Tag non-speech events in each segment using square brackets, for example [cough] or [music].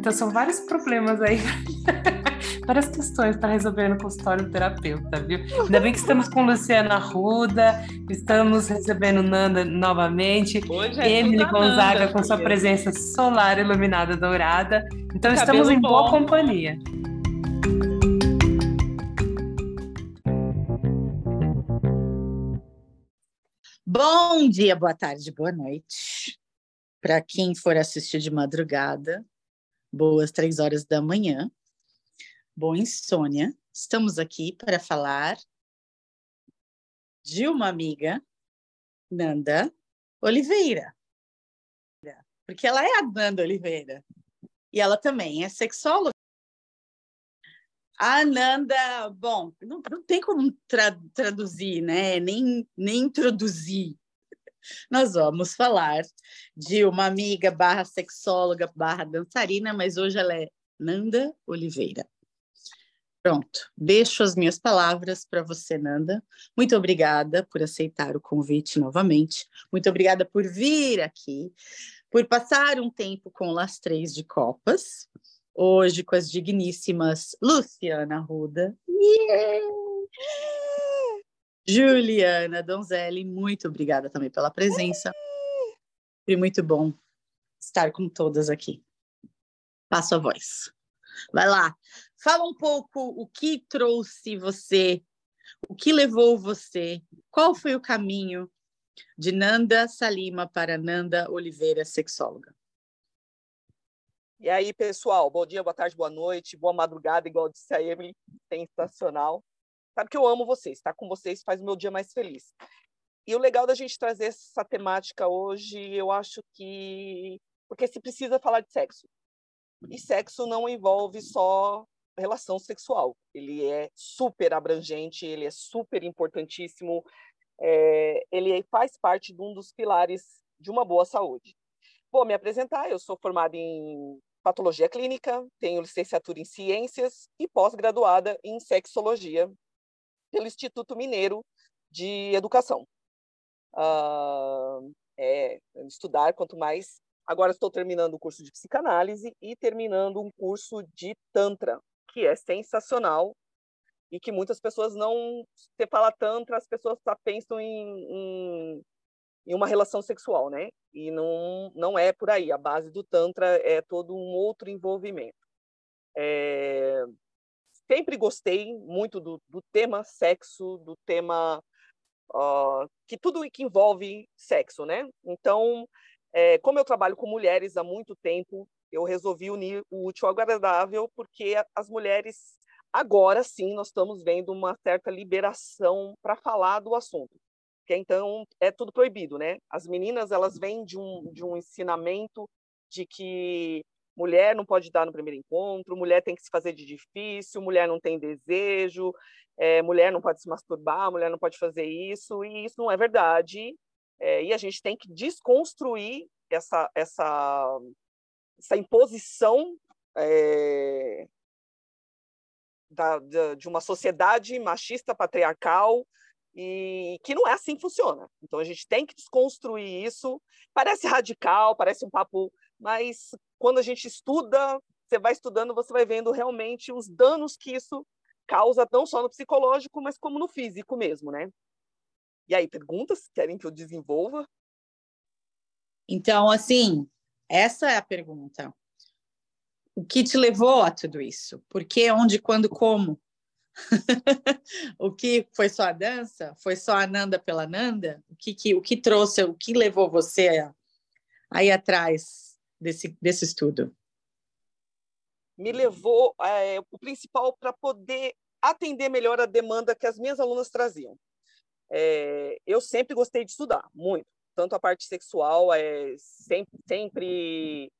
Então são vários problemas aí, [laughs] várias questões para resolver no consultório do terapeuta, viu? Ainda bem que estamos com Luciana Ruda, estamos recebendo Nanda novamente, Hoje é Emily Gonzaga Nanda, com sua presença solar iluminada dourada. Então estamos em boa bom. companhia. Bom dia, boa tarde, boa noite. Para quem for assistir de madrugada, boas três horas da manhã. Boa insônia. Estamos aqui para falar de uma amiga, Nanda Oliveira. Porque ela é a Nanda Oliveira. E ela também é sexóloga. A Nanda, bom, não, não tem como tra traduzir, né? Nem, nem introduzir. Nós vamos falar de uma amiga barra sexóloga barra dançarina, mas hoje ela é Nanda Oliveira. Pronto, deixo as minhas palavras para você, Nanda. Muito obrigada por aceitar o convite novamente. Muito obrigada por vir aqui, por passar um tempo com as três de Copas hoje com as digníssimas Luciana Ruda. Yeah! Juliana Donzelli, muito obrigada também pela presença. E muito bom estar com todas aqui. Passo a voz. Vai lá, fala um pouco o que trouxe você, o que levou você, qual foi o caminho de Nanda Salima para Nanda Oliveira, sexóloga. E aí, pessoal, bom dia, boa tarde, boa noite, boa madrugada, igual disse a Emily, sensacional. Sabe que eu amo vocês, estar com vocês faz o meu dia mais feliz. E o legal da gente trazer essa temática hoje, eu acho que. Porque se precisa falar de sexo. E sexo não envolve só relação sexual. Ele é super abrangente, ele é super importantíssimo, é... ele faz parte de um dos pilares de uma boa saúde. Vou me apresentar, eu sou formada em patologia clínica, tenho licenciatura em ciências e pós-graduada em sexologia pelo Instituto Mineiro de Educação. Uh, é, estudar quanto mais. Agora estou terminando o curso de psicanálise e terminando um curso de Tantra, que é sensacional e que muitas pessoas não. Você fala Tantra, as pessoas só pensam em, em em uma relação sexual, né? E não, não é por aí. A base do Tantra é todo um outro envolvimento. É... Sempre gostei muito do, do tema sexo, do tema uh, que tudo que envolve sexo, né? Então, é, como eu trabalho com mulheres há muito tempo, eu resolvi unir o útil ao agradável, porque as mulheres agora sim nós estamos vendo uma certa liberação para falar do assunto que então é tudo proibido, né? As meninas elas vêm de um de um ensinamento de que mulher não pode dar no primeiro encontro, mulher tem que se fazer de difícil, mulher não tem desejo, é, mulher não pode se masturbar, mulher não pode fazer isso, e isso não é verdade. É, e a gente tem que desconstruir essa essa essa imposição é, da, da, de uma sociedade machista patriarcal e que não é assim que funciona. Então a gente tem que desconstruir isso. Parece radical, parece um papo, mas quando a gente estuda, você vai estudando, você vai vendo realmente os danos que isso causa não só no psicológico, mas como no físico mesmo, né? E aí, perguntas? Querem que eu desenvolva? Então, assim, essa é a pergunta. O que te levou a tudo isso? Por que, onde, quando, como? [laughs] o que foi só a dança? Foi só a Nanda pela Nanda? O que, que, o que trouxe, o que levou você aí atrás desse, desse estudo? Me levou é, o principal para poder atender melhor a demanda que as minhas alunas traziam. É, eu sempre gostei de estudar, muito. Tanto a parte sexual, é, sempre, sempre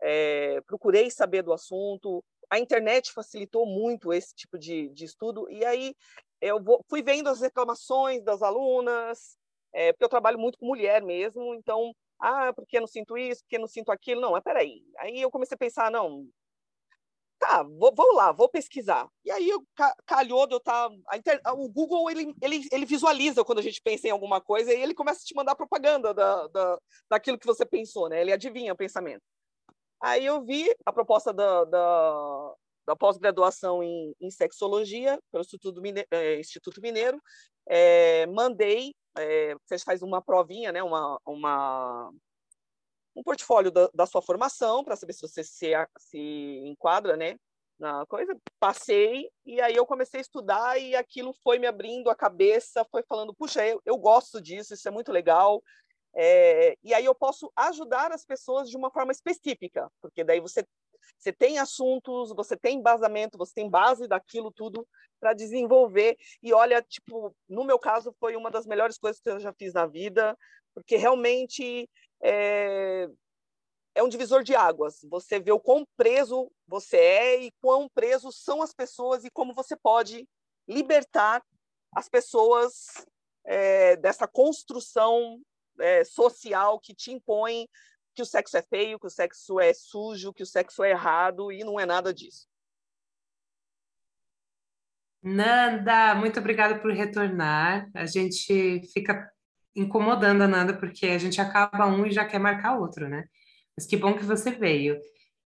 é, procurei saber do assunto, a internet facilitou muito esse tipo de, de estudo, e aí eu vou, fui vendo as reclamações das alunas, é, porque eu trabalho muito com mulher mesmo, então, ah, porque eu não sinto isso, porque eu não sinto aquilo, não, mas peraí. Aí eu comecei a pensar, não, tá, vou, vou lá, vou pesquisar. E aí eu, calhou de eu estar. Tá, inter... O Google ele, ele, ele visualiza quando a gente pensa em alguma coisa e ele começa a te mandar propaganda da, da, daquilo que você pensou, né? Ele adivinha o pensamento. Aí eu vi a proposta da, da, da pós-graduação em, em, sexologia pelo Instituto Mineiro, é, Instituto Mineiro. É, mandei, é, você faz uma provinha, né, uma, uma, um portfólio da, da sua formação para saber se você se, se enquadra né, na coisa. Passei e aí eu comecei a estudar e aquilo foi me abrindo a cabeça, foi falando, puxa, eu, eu gosto disso, isso é muito legal. É, e aí eu posso ajudar as pessoas de uma forma específica, porque daí você você tem assuntos, você tem embasamento, você tem base daquilo tudo para desenvolver. E olha, tipo, no meu caso foi uma das melhores coisas que eu já fiz na vida, porque realmente é, é um divisor de águas. Você vê o quão preso você é e quão presos são as pessoas e como você pode libertar as pessoas é, dessa construção é, social que te impõe que o sexo é feio, que o sexo é sujo, que o sexo é errado, e não é nada disso. Nanda, muito obrigada por retornar. A gente fica incomodando a Nanda porque a gente acaba um e já quer marcar outro, né? Mas que bom que você veio.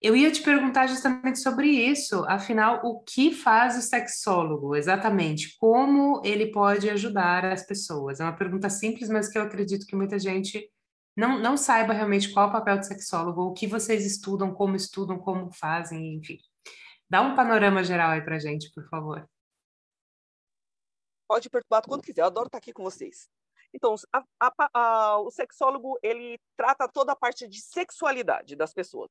Eu ia te perguntar justamente sobre isso. Afinal, o que faz o sexólogo exatamente? Como ele pode ajudar as pessoas? É uma pergunta simples, mas que eu acredito que muita gente não, não saiba realmente qual é o papel do sexólogo, o que vocês estudam, como estudam, como fazem, enfim. Dá um panorama geral aí pra gente, por favor. Pode perturbar quando quiser, eu adoro estar aqui com vocês. Então, a, a, a, o sexólogo, ele trata toda a parte de sexualidade das pessoas.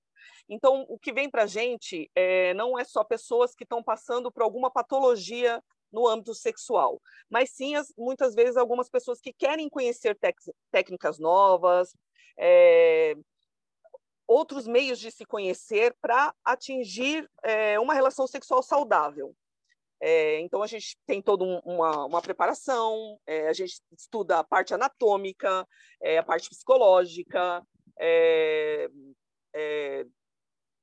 Então, o que vem para a gente é, não é só pessoas que estão passando por alguma patologia no âmbito sexual, mas sim as, muitas vezes algumas pessoas que querem conhecer técnicas novas, é, outros meios de se conhecer para atingir é, uma relação sexual saudável. É, então, a gente tem toda um, uma, uma, preparação, a gente estuda a parte anatômica, a parte psicológica,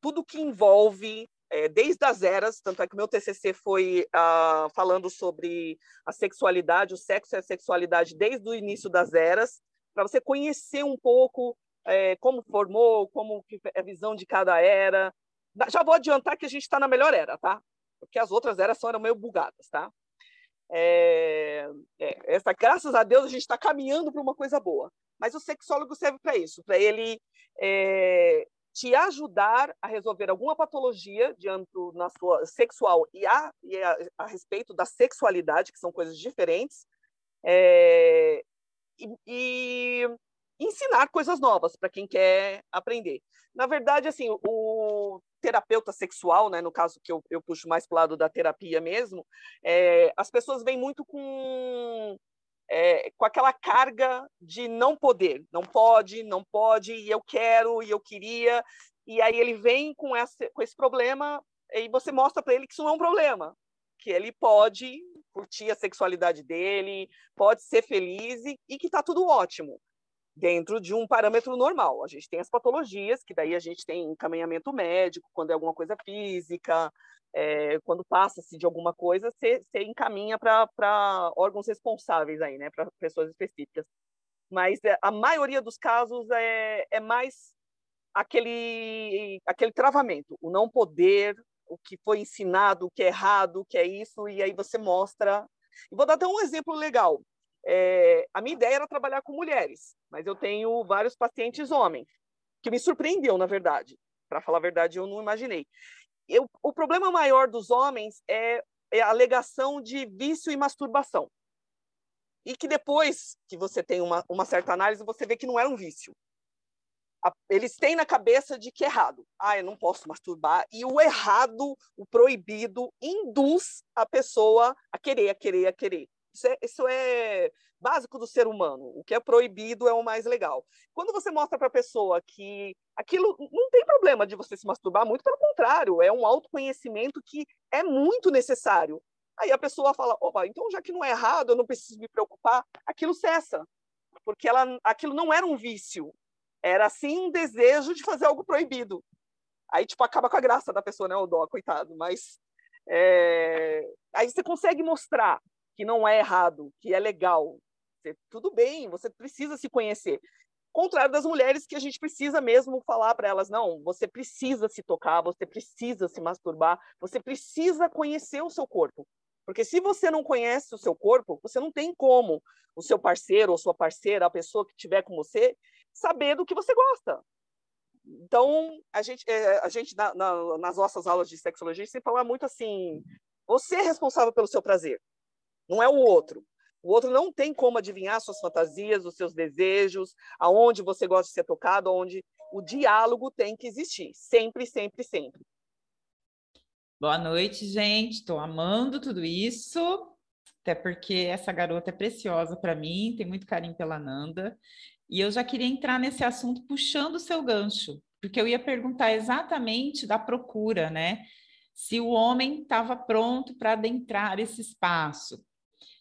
tudo que envolve é, desde as eras, tanto é que meu TCC foi ah, falando sobre a sexualidade, o sexo e a sexualidade desde o início das eras, para você conhecer um pouco é, como formou, como é a visão de cada era. Já vou adiantar que a gente está na melhor era, tá? Porque as outras eras são eram meio bugadas, tá? É, é, essa, graças a Deus, a gente está caminhando para uma coisa boa. Mas o sexólogo serve para isso, para ele é, te ajudar a resolver alguma patologia de âmbito na sua sexual e a, e a, a respeito da sexualidade, que são coisas diferentes, é, e, e, ensinar coisas novas para quem quer aprender. Na verdade, assim, o terapeuta sexual, né, no caso que eu, eu puxo mais para o lado da terapia mesmo, é, as pessoas vêm muito com é, com aquela carga de não poder, não pode, não pode, e eu quero, e eu queria, e aí ele vem com esse, com esse problema, e você mostra para ele que isso não é um problema, que ele pode curtir a sexualidade dele, pode ser feliz e, e que está tudo ótimo dentro de um parâmetro normal. A gente tem as patologias, que daí a gente tem encaminhamento médico, quando é alguma coisa física, é, quando passa-se de alguma coisa, você, encaminha para órgãos responsáveis aí, né, para pessoas específicas. Mas é, a maioria dos casos é, é mais aquele, aquele travamento, o não poder, o que foi ensinado, o que é errado, o que é isso, e aí você mostra. E vou dar até um exemplo legal. É, a minha ideia era trabalhar com mulheres, mas eu tenho vários pacientes homens, que me surpreendeu, na verdade. Para falar a verdade, eu não imaginei eu, o problema maior dos homens é, é a alegação de vício e masturbação. E que depois que você tem uma, uma certa análise, você vê que não era um vício. eles têm na cabeça de que é errado. Ah, eu não posso masturbar. E o errado, o proibido, induz a pessoa a querer, a querer, a querer. Isso é, isso é básico do ser humano. O que é proibido é o mais legal. Quando você mostra para a pessoa que aquilo não tem problema de você se masturbar, muito pelo contrário, é um autoconhecimento que é muito necessário. Aí a pessoa fala: opa, então já que não é errado, eu não preciso me preocupar, aquilo cessa. Porque ela, aquilo não era um vício, era sim um desejo de fazer algo proibido. Aí, tipo, acaba com a graça da pessoa, né? O dó, coitado. Mas é... aí você consegue mostrar que não é errado, que é legal. Você, tudo bem, você precisa se conhecer. Contrário das mulheres que a gente precisa mesmo falar para elas, não, você precisa se tocar, você precisa se masturbar, você precisa conhecer o seu corpo. Porque se você não conhece o seu corpo, você não tem como o seu parceiro ou sua parceira, a pessoa que estiver com você, saber do que você gosta. Então, a gente, é, a gente na, na, nas nossas aulas de sexologia, sempre fala muito assim: você é responsável pelo seu prazer, não é o outro. O outro não tem como adivinhar suas fantasias, os seus desejos, aonde você gosta de ser tocado, aonde o diálogo tem que existir, sempre, sempre, sempre. Boa noite, gente. Estou amando tudo isso, até porque essa garota é preciosa para mim, tem muito carinho pela Nanda. E eu já queria entrar nesse assunto puxando o seu gancho, porque eu ia perguntar exatamente da procura, né? Se o homem estava pronto para adentrar esse espaço.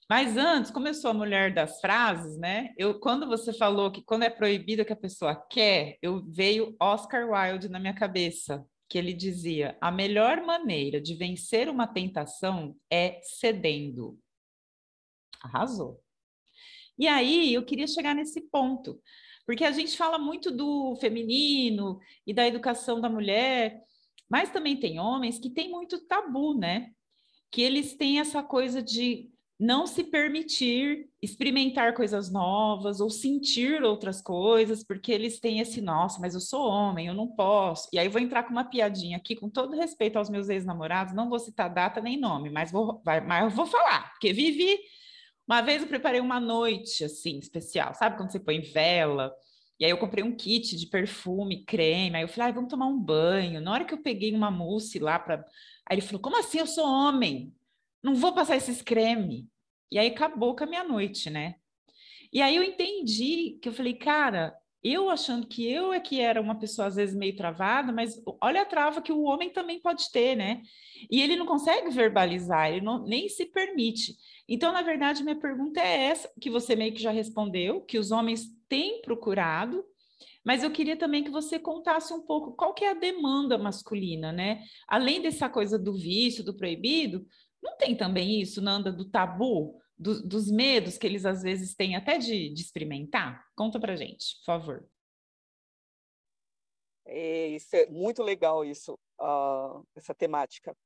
Mas antes, sou a mulher das frases, né? Eu, quando você falou que quando é proibido que a pessoa quer, eu veio Oscar Wilde na minha cabeça, que ele dizia: a melhor maneira de vencer uma tentação é cedendo. Arrasou. E aí eu queria chegar nesse ponto, porque a gente fala muito do feminino e da educação da mulher, mas também tem homens que têm muito tabu, né? Que eles têm essa coisa de não se permitir experimentar coisas novas ou sentir outras coisas, porque eles têm esse, nossa, mas eu sou homem, eu não posso. E aí vou entrar com uma piadinha aqui, com todo respeito aos meus ex-namorados, não vou citar data nem nome, mas vou, vai, mas eu vou falar, porque vivi uma vez eu preparei uma noite assim especial, sabe quando você põe vela? E aí eu comprei um kit de perfume, creme. Aí eu falei, ah, vamos tomar um banho. Na hora que eu peguei uma mousse lá para, aí ele falou, como assim? Eu sou homem, não vou passar esses creme. E aí acabou com a minha noite, né? E aí eu entendi que eu falei, cara, eu achando que eu é que era uma pessoa às vezes meio travada, mas olha a trava que o homem também pode ter, né? E ele não consegue verbalizar, ele não, nem se permite. Então, na verdade, minha pergunta é essa, que você meio que já respondeu, que os homens têm procurado, mas eu queria também que você contasse um pouco qual que é a demanda masculina, né? Além dessa coisa do vício, do proibido, não tem também isso, Nanda, do tabu, do, dos medos que eles às vezes têm até de, de experimentar? Conta pra gente, por favor. É, isso é muito legal isso, uh, essa temática.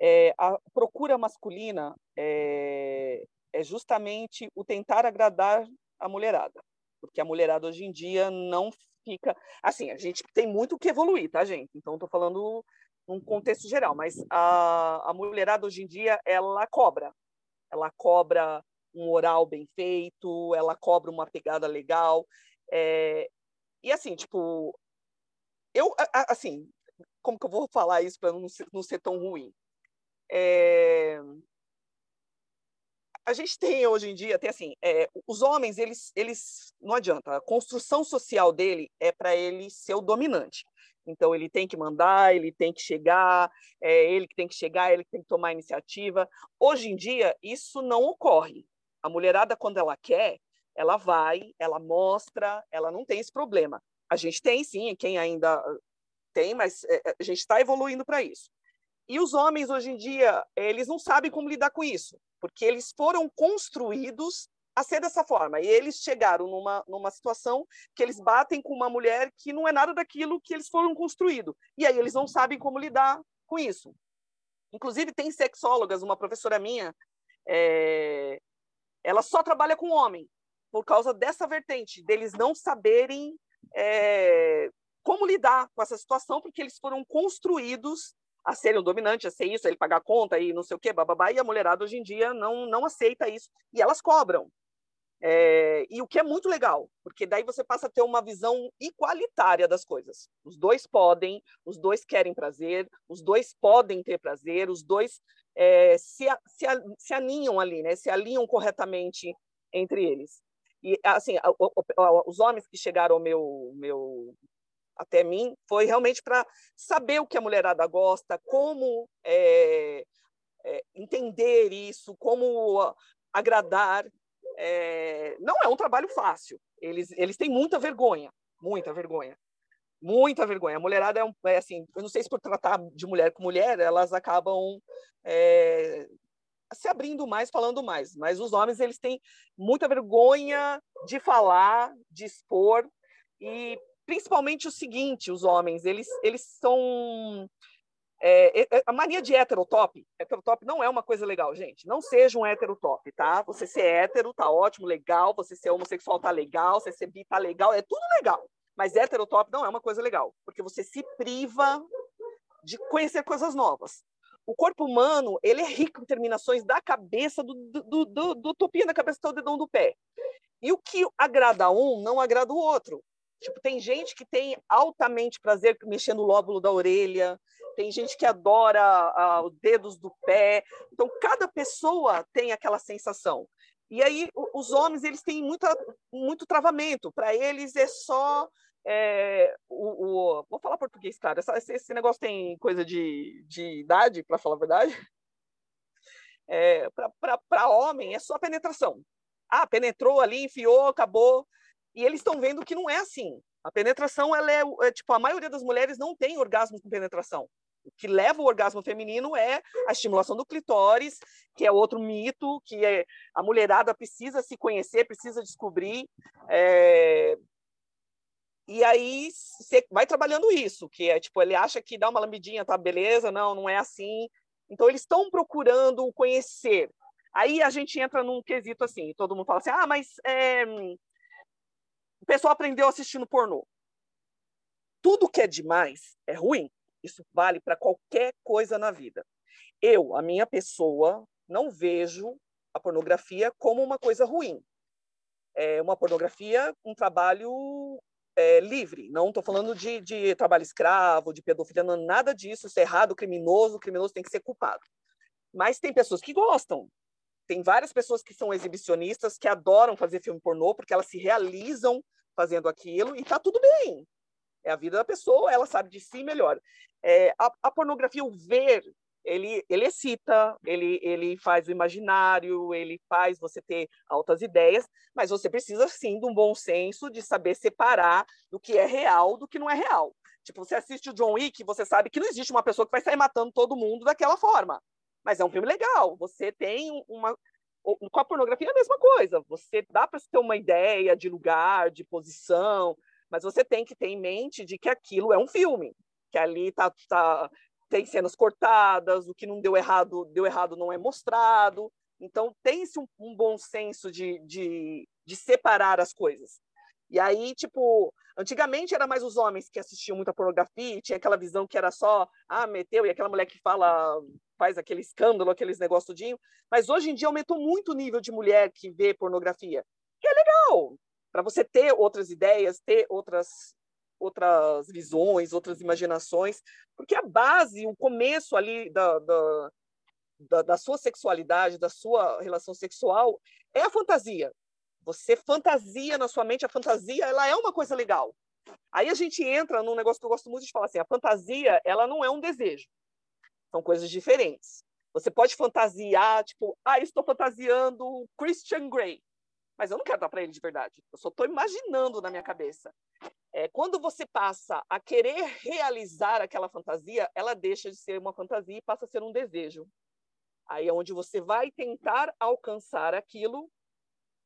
É, a procura masculina é, é justamente o tentar agradar a mulherada, porque a mulherada hoje em dia não fica assim. A gente tem muito que evoluir, tá, gente? Então, estou falando num contexto geral, mas a, a mulherada hoje em dia ela cobra, ela cobra um oral bem feito, ela cobra uma pegada legal, é, e assim, tipo, eu assim, como que eu vou falar isso para não, não ser tão ruim? É... A gente tem hoje em dia, tem assim, é, os homens, eles, eles, não adianta, a construção social dele é para ele ser o dominante. Então, ele tem que mandar, ele tem que chegar, é ele que tem que chegar, ele que tem que tomar iniciativa. Hoje em dia, isso não ocorre. A mulherada, quando ela quer, ela vai, ela mostra, ela não tem esse problema. A gente tem, sim, quem ainda tem, mas é, é, a gente está evoluindo para isso. E os homens, hoje em dia, eles não sabem como lidar com isso, porque eles foram construídos a ser dessa forma. E eles chegaram numa, numa situação que eles batem com uma mulher que não é nada daquilo que eles foram construídos. E aí eles não sabem como lidar com isso. Inclusive, tem sexólogas, uma professora minha, é... ela só trabalha com homem, por causa dessa vertente, deles não saberem é... como lidar com essa situação, porque eles foram construídos a serem o dominante, a ser isso, a ele pagar conta e não sei o quê, bababá, e a mulherada hoje em dia não, não aceita isso. E elas cobram. É, e o que é muito legal, porque daí você passa a ter uma visão igualitária das coisas. Os dois podem, os dois querem prazer, os dois podem ter prazer, os dois é, se, se, se alinham ali, né? se alinham corretamente entre eles. E, assim, os homens que chegaram ao meu, meu até mim foi realmente para saber o que a mulherada gosta, como é, é, entender isso, como agradar. É, não é um trabalho fácil. Eles, eles têm muita vergonha, muita vergonha, muita vergonha. A mulherada é, um, é assim, eu não sei se por tratar de mulher com mulher, elas acabam é, se abrindo mais, falando mais. Mas os homens eles têm muita vergonha de falar, de expor, E principalmente o seguinte, os homens, eles, eles são... É, é, é a mania de heterotop, heterotop não é uma coisa legal, gente. Não seja um heterotop, tá? Você ser hétero tá ótimo, legal. Você ser homossexual tá legal. Você ser bi tá legal. É tudo legal. Mas heterotop não é uma coisa legal, porque você se priva de conhecer coisas novas. O corpo humano, ele é rico em terminações da cabeça, do, do, do, do topinho da cabeça até o dedão do pé. E o que agrada um, não agrada o outro. Tipo, tem gente que tem altamente prazer mexendo o lóbulo da orelha, tem gente que adora ah, os dedos do pé. Então, cada pessoa tem aquela sensação. E aí, os homens, eles têm muita, muito travamento. Para eles, é só é, o, o, vou falar português, cara. Esse, esse negócio tem coisa de, de idade, para falar a verdade. É, para homem, é só penetração. Ah, penetrou ali, enfiou, acabou. E eles estão vendo que não é assim. A penetração, ela é, é, tipo, a maioria das mulheres não tem orgasmo com penetração. O que leva o orgasmo feminino é a estimulação do clitóris, que é outro mito, que é, a mulherada precisa se conhecer, precisa descobrir. É, e aí você vai trabalhando isso, que é tipo, ele acha que dá uma lambidinha, tá beleza, não, não é assim. Então eles estão procurando conhecer. Aí a gente entra num quesito assim, todo mundo fala assim: "Ah, mas é... o pessoal aprendeu assistindo pornô". Tudo que é demais é ruim. Isso vale para qualquer coisa na vida. Eu, a minha pessoa, não vejo a pornografia como uma coisa ruim. É uma pornografia, um trabalho é, livre. Não estou falando de, de, trabalho escravo, de pedofilia, não, nada disso. Isso é errado, criminoso, o criminoso tem que ser culpado. Mas tem pessoas que gostam. Tem várias pessoas que são exibicionistas, que adoram fazer filme pornô, porque elas se realizam fazendo aquilo, e está tudo bem. É a vida da pessoa, ela sabe de si melhor. É, a, a pornografia, o ver ele, ele excita, ele, ele faz o imaginário, ele faz você ter altas ideias, mas você precisa sim de um bom senso de saber separar do que é real do que não é real. Tipo, você assiste o John Wick, você sabe que não existe uma pessoa que vai sair matando todo mundo daquela forma. Mas é um filme legal. Você tem uma. Com a pornografia é a mesma coisa. Você dá para ter uma ideia de lugar, de posição, mas você tem que ter em mente de que aquilo é um filme que ali tá, tá, tem cenas cortadas, o que não deu errado, deu errado não é mostrado. Então, tem-se um, um, bom senso de, de, de separar as coisas. E aí, tipo, antigamente era mais os homens que assistiam muita pornografia tinha aquela visão que era só, ah, meteu, e aquela mulher que fala, faz aquele escândalo, aqueles negócios tudinho. Mas hoje em dia aumentou muito o nível de mulher que vê pornografia. Que é legal, para você ter outras ideias, ter outras outras visões, outras imaginações, porque a base, o começo ali da, da, da, da sua sexualidade, da sua relação sexual, é a fantasia. Você fantasia na sua mente, a fantasia ela é uma coisa legal. Aí a gente entra num negócio que eu gosto muito de falar assim, a fantasia ela não é um desejo, são coisas diferentes. Você pode fantasiar, tipo, ah, estou fantasiando Christian Grey, mas eu não quero dar para ele de verdade. Eu só estou imaginando na minha cabeça. É, quando você passa a querer realizar aquela fantasia, ela deixa de ser uma fantasia e passa a ser um desejo. Aí é onde você vai tentar alcançar aquilo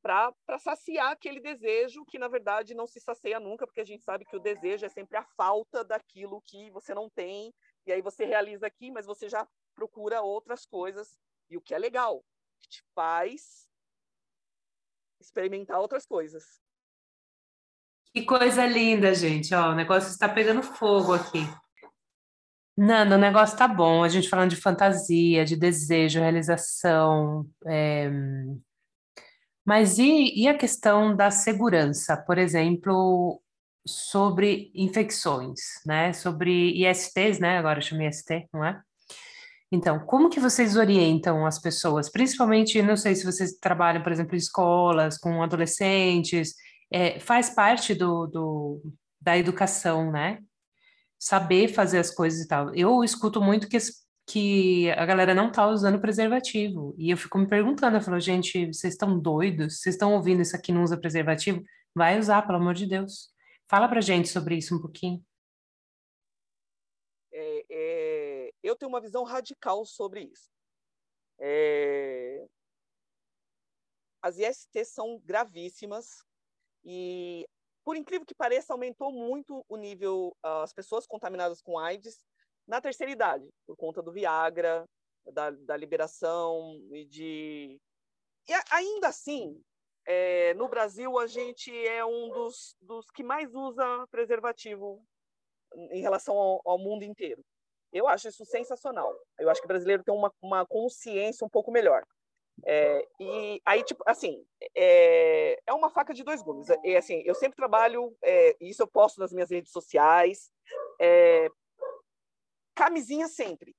para saciar aquele desejo que, na verdade, não se sacia nunca, porque a gente sabe que o desejo é sempre a falta daquilo que você não tem, e aí você realiza aqui, mas você já procura outras coisas, e o que é legal, que te faz experimentar outras coisas. Que coisa linda, gente. Ó, o negócio está pegando fogo aqui. Nanda, o negócio tá bom. A gente falando de fantasia, de desejo, realização. É... Mas e, e a questão da segurança? Por exemplo, sobre infecções, né? Sobre ISTs, né? Agora chama IST, não é? Então, como que vocês orientam as pessoas? Principalmente, não sei se vocês trabalham, por exemplo, em escolas, com adolescentes, é, faz parte do, do, da educação, né? Saber fazer as coisas e tal. Eu escuto muito que, que a galera não tá usando preservativo. E eu fico me perguntando, eu falo, gente, vocês estão doidos? Vocês estão ouvindo isso aqui não usa preservativo? Vai usar, pelo amor de Deus. Fala pra gente sobre isso um pouquinho. É, é, eu tenho uma visão radical sobre isso. É, as IST são gravíssimas, e por incrível que pareça, aumentou muito o nível, uh, as pessoas contaminadas com AIDS na terceira idade, por conta do Viagra, da, da liberação e de. E ainda assim, é, no Brasil, a gente é um dos, dos que mais usa preservativo em relação ao, ao mundo inteiro. Eu acho isso sensacional. Eu acho que o brasileiro tem uma, uma consciência um pouco melhor. É, e aí, tipo, assim, é, é uma faca de dois gumes. E, assim, eu sempre trabalho, é, isso eu posto nas minhas redes sociais, é, camisinha sempre.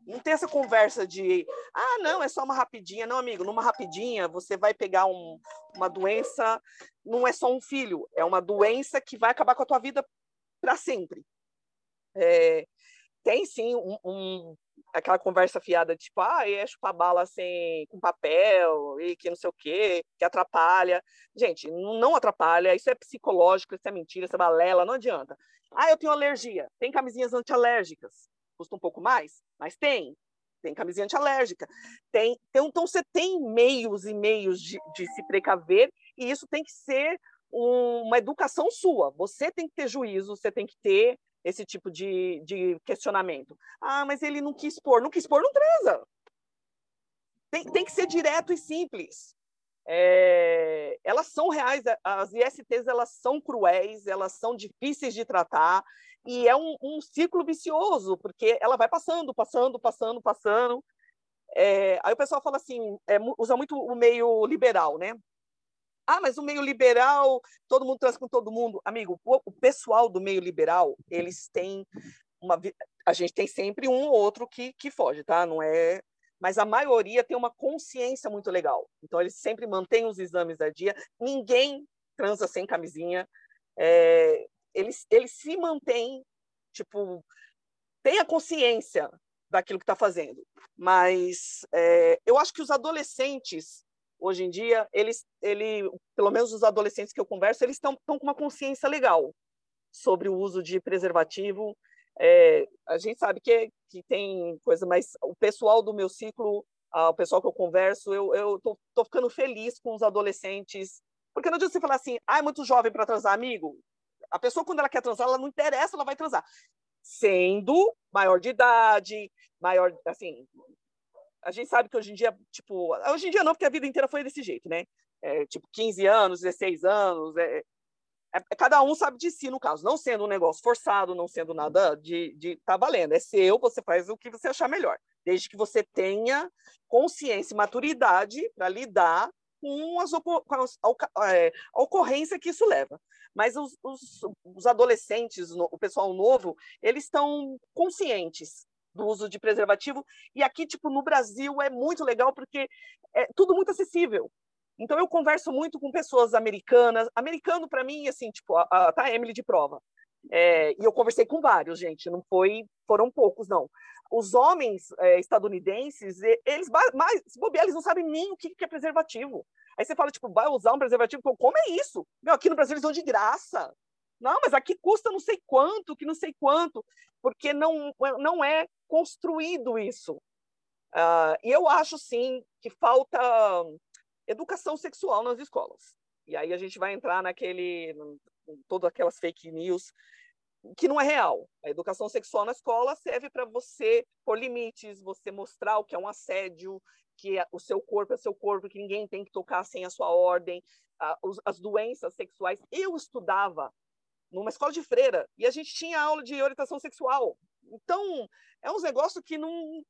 Não tem essa conversa de, ah, não, é só uma rapidinha. Não, amigo, numa rapidinha você vai pegar um, uma doença, não é só um filho, é uma doença que vai acabar com a tua vida para sempre. É, tem sim um, um, aquela conversa fiada, tipo, ah, é chupar bala sem, com papel e que não sei o quê, que atrapalha. Gente, não atrapalha, isso é psicológico, isso é mentira, isso é balela, não adianta. Ah, eu tenho alergia. Tem camisinhas antialérgicas. Custa um pouco mais, mas tem. Tem camisinha antialérgica. Tem, tem, então, você tem meios e meios de, de se precaver, e isso tem que ser uma educação sua. Você tem que ter juízo, você tem que ter esse tipo de, de questionamento. Ah, mas ele não quis pôr. Não quis pôr, não transa. Tem, tem que ser direto e simples. É, elas são reais, as ISTs elas são cruéis, elas são difíceis de tratar, e é um, um ciclo vicioso, porque ela vai passando, passando, passando, passando. É, aí o pessoal fala assim, é, usa muito o meio liberal, né? Ah, mas o meio liberal, todo mundo transa com todo mundo. Amigo, o, pessoal do meio liberal, eles têm uma. A gente tem sempre um ou outro que, que foge, tá? Não é. Mas a maioria tem uma consciência muito legal. Então, eles sempre mantêm os exames a dia. Ninguém transa sem camisinha. É, eles, eles se mantêm, tipo, tem a consciência daquilo que está fazendo. Mas é, eu acho que os adolescentes hoje em dia, eles, ele, pelo menos os adolescentes que eu converso, eles estão com uma consciência legal sobre o uso de preservativo. É, a gente sabe que, que tem coisa, mas o pessoal do meu ciclo, o pessoal que eu converso, eu, eu tô, tô ficando feliz com os adolescentes, porque não adianta você falar assim, ah, é muito jovem para transar, amigo. A pessoa, quando ela quer transar, ela não interessa, ela vai transar. Sendo maior de idade, maior, assim, a gente sabe que hoje em dia, tipo, hoje em dia não, porque a vida inteira foi desse jeito, né? É, tipo, 15 anos, 16 anos, é, é, cada um sabe de si, no caso, não sendo um negócio forçado, não sendo nada de, de tá valendo, é seu, você faz o que você achar melhor, desde que você tenha consciência e maturidade para lidar com, as, com a, é, a ocorrência que isso leva. Mas os, os, os adolescentes, o pessoal novo, eles estão conscientes do uso de preservativo. E aqui, tipo, no Brasil é muito legal porque é tudo muito acessível. Então eu converso muito com pessoas americanas. Americano para mim, assim, tipo, a, a, tá a Emily de prova. É, e eu conversei com vários, gente, não foi, foram poucos, não. Os homens é, estadunidenses, eles mais, se bobear, eles não sabem nem o que, que é preservativo. Aí você fala, tipo, vai usar um preservativo? Como é isso? Meu, aqui no Brasil eles dão de graça. Não, mas aqui custa não sei quanto, que não sei quanto, porque não, não é construído isso. Uh, e eu acho, sim, que falta educação sexual nas escolas. E aí a gente vai entrar naquele, todas aquelas fake news que não é real. A educação sexual na escola serve para você pôr limites, você mostrar o que é um assédio, que é, o seu corpo é seu corpo, que ninguém tem que tocar sem a sua ordem, uh, as doenças sexuais. Eu estudava numa escola de freira e a gente tinha aula de orientação sexual. Então, é uns negócios que não.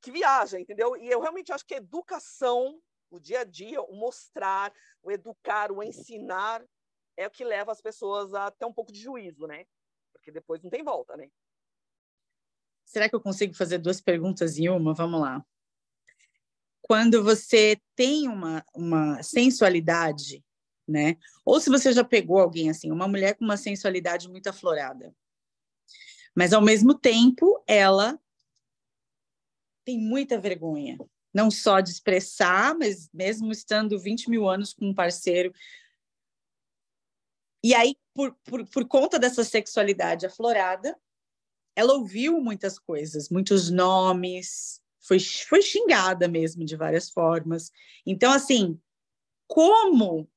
que viaja, entendeu? E eu realmente acho que educação, o dia a dia, o mostrar, o educar, o ensinar, é o que leva as pessoas a ter um pouco de juízo, né? Porque depois não tem volta, né? Será que eu consigo fazer duas perguntas em uma? Vamos lá. Quando você tem uma, uma sensualidade, né? Ou se você já pegou alguém assim, uma mulher com uma sensualidade muito aflorada, mas, ao mesmo tempo, ela tem muita vergonha, não só de expressar, mas mesmo estando 20 mil anos com um parceiro. E aí, por, por, por conta dessa sexualidade aflorada, ela ouviu muitas coisas, muitos nomes, foi, foi xingada mesmo de várias formas. Então, assim, como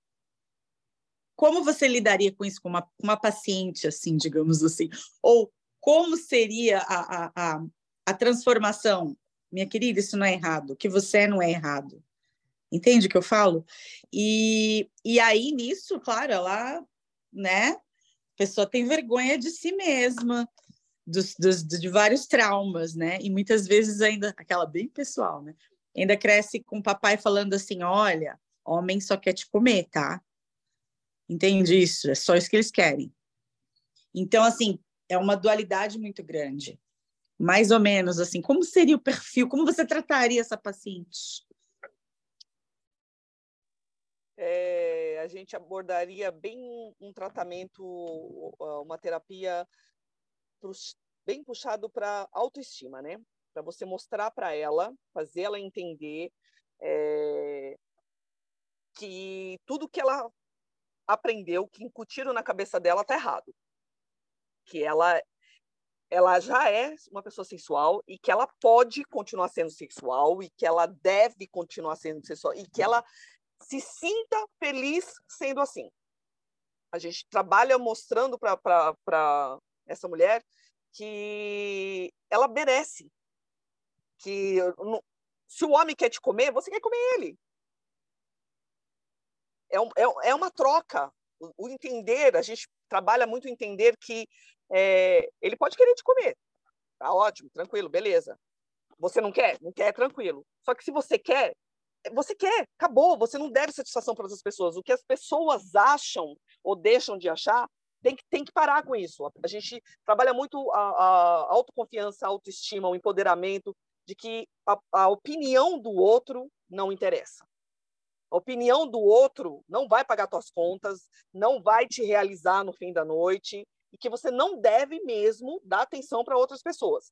como você lidaria com isso com uma, uma paciente, assim, digamos assim? Ou como seria a, a, a, a transformação? Minha querida, isso não é errado. O que você é não é errado. Entende o que eu falo? E, e aí, nisso, claro, ela, né? A pessoa tem vergonha de si mesma, dos, dos, de vários traumas, né? E muitas vezes ainda, aquela bem pessoal, né? Ainda cresce com o papai falando assim: olha, homem só quer te comer, tá? Entende isso? É só isso que eles querem. Então, assim, é uma dualidade muito grande. Mais ou menos assim, como seria o perfil? Como você trataria essa paciente? É, a gente abordaria bem um tratamento, uma terapia bem puxado para autoestima, né? Para você mostrar para ela, fazer ela entender é, que tudo que ela aprendeu, que incutiram na cabeça dela, tá errado. Que ela ela já é uma pessoa sensual e que ela pode continuar sendo sexual e que ela deve continuar sendo sexual e que ela se sinta feliz sendo assim. A gente trabalha mostrando para essa mulher que ela merece. Que se o homem quer te comer, você quer comer ele. É, um, é, é uma troca. O, o, entender, a gente trabalha muito entender que é, ele pode querer te comer. Tá ótimo, tranquilo, beleza. Você não quer? Não quer, tranquilo. Só que se você quer, você quer, acabou. Você não deve satisfação para outras pessoas. O que as pessoas acham ou deixam de achar tem que, tem que parar com isso. A gente trabalha muito a, a autoconfiança, a autoestima, o empoderamento de que a, a opinião do outro não interessa. A opinião do outro não vai pagar suas contas, não vai te realizar no fim da noite e que você não deve mesmo dar atenção para outras pessoas.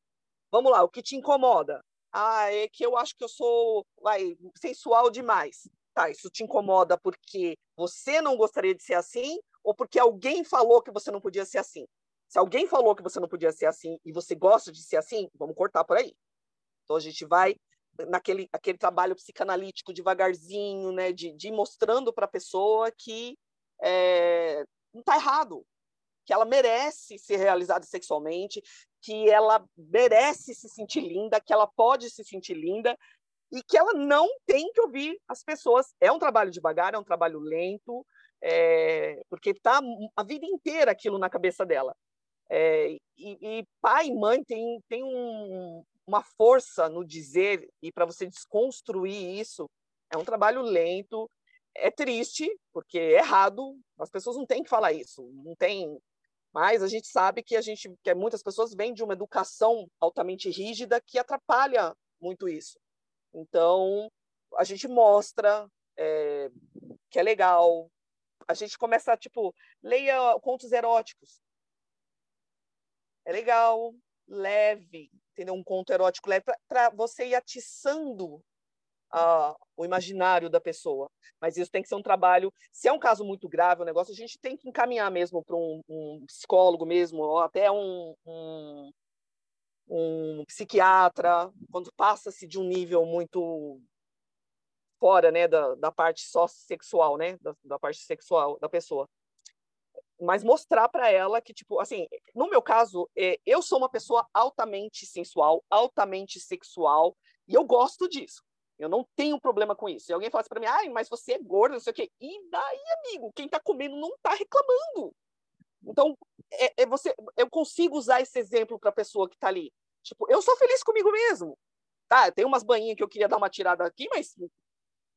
Vamos lá, o que te incomoda? Ah, é que eu acho que eu sou vai, sensual demais. Tá, isso te incomoda porque você não gostaria de ser assim ou porque alguém falou que você não podia ser assim. Se alguém falou que você não podia ser assim e você gosta de ser assim, vamos cortar por aí. Então a gente vai naquele aquele trabalho psicanalítico devagarzinho, né, de, de mostrando para a pessoa que é, não está errado, que ela merece ser realizada sexualmente, que ela merece se sentir linda, que ela pode se sentir linda e que ela não tem que ouvir as pessoas. É um trabalho devagar, é um trabalho lento, é, porque está a vida inteira aquilo na cabeça dela. É, e, e, pai e mãe tem, tem um, uma força no dizer, e para você desconstruir isso, é um trabalho lento, é triste, porque é errado, as pessoas não têm que falar isso, não tem. Mas a gente sabe que a gente, que muitas pessoas vêm de uma educação altamente rígida que atrapalha muito isso. Então, a gente mostra é, que é legal, a gente começa, tipo, leia contos eróticos. É legal, leve, entendeu? Um conto erótico leve, para você ir atiçando uh, o imaginário da pessoa. Mas isso tem que ser um trabalho. Se é um caso muito grave, o negócio, a gente tem que encaminhar mesmo para um, um, psicólogo mesmo, ou até um, um, um psiquiatra, quando passa-se de um nível muito fora, né, da, da parte só sexual, né, da, da parte sexual da pessoa. Mas mostrar para ela que, tipo, assim, no meu caso, é, eu sou uma pessoa altamente sensual, altamente sexual, e eu gosto disso. Eu não tenho problema com isso. E alguém fala assim para mim, ai, mas você é gordo, não sei o quê. E daí, amigo, quem está comendo não está reclamando. Então, é, é, você, eu consigo usar esse exemplo para a pessoa que está ali. Tipo, eu sou feliz comigo mesmo. Tá, tem umas banhinhas que eu queria dar uma tirada aqui, mas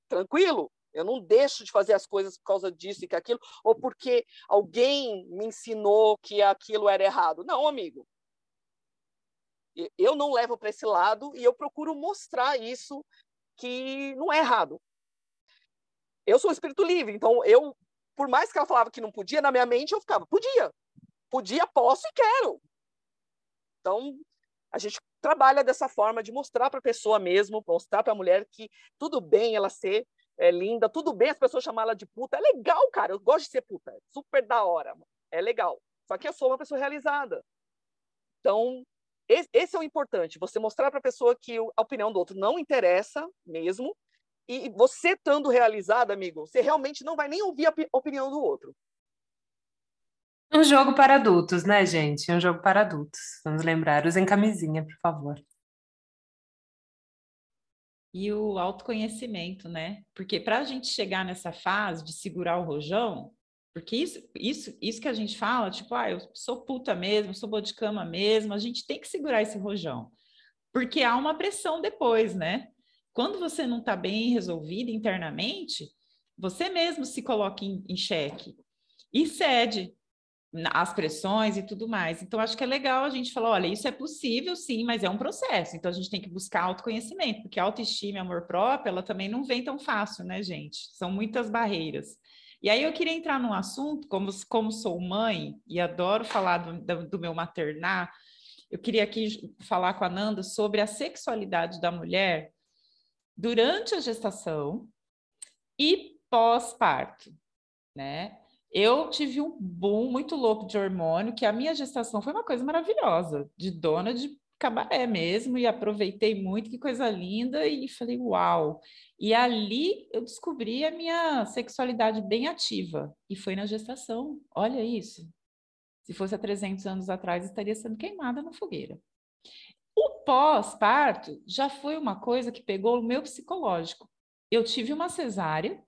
tranquilo. Eu não deixo de fazer as coisas por causa disso e que aquilo, ou porque alguém me ensinou que aquilo era errado. Não, amigo. Eu não levo para esse lado e eu procuro mostrar isso que não é errado. Eu sou um espírito livre, então eu, por mais que ela falava que não podia, na minha mente eu ficava, podia. Podia, posso e quero. Então, a gente trabalha dessa forma de mostrar para a pessoa mesmo, mostrar para a mulher que tudo bem ela ser é, linda, tudo bem as pessoas chamar ela de puta. É legal, cara. Eu gosto de ser puta. É super da hora. É legal. Só que eu sou uma pessoa realizada. Então, esse é o importante. Você mostrar para a pessoa que a opinião do outro não interessa mesmo. E você estando realizada, amigo, você realmente não vai nem ouvir a opinião do outro. Um jogo para adultos, né, gente? Um jogo para adultos. Vamos lembrar. Usem camisinha, por favor. E o autoconhecimento, né? Porque para a gente chegar nessa fase de segurar o rojão, porque isso, isso, isso que a gente fala, tipo, ah, eu sou puta mesmo, sou boa de cama mesmo, a gente tem que segurar esse rojão. Porque há uma pressão depois, né? Quando você não está bem resolvido internamente, você mesmo se coloca em, em xeque e cede as pressões e tudo mais. Então, acho que é legal a gente falar: olha, isso é possível, sim, mas é um processo. Então, a gente tem que buscar autoconhecimento, porque autoestima e amor próprio, ela também não vem tão fácil, né, gente? São muitas barreiras. E aí eu queria entrar num assunto, como, como sou mãe e adoro falar do, do, meu maternar, eu queria aqui falar com a Nanda sobre a sexualidade da mulher durante a gestação e pós-parto, né? Eu tive um boom muito louco de hormônio, que a minha gestação foi uma coisa maravilhosa, de dona de cabaré mesmo, e aproveitei muito, que coisa linda, e falei, uau! E ali eu descobri a minha sexualidade bem ativa, e foi na gestação, olha isso. Se fosse há 300 anos atrás, estaria sendo queimada na fogueira. O pós-parto já foi uma coisa que pegou o meu psicológico. Eu tive uma cesárea,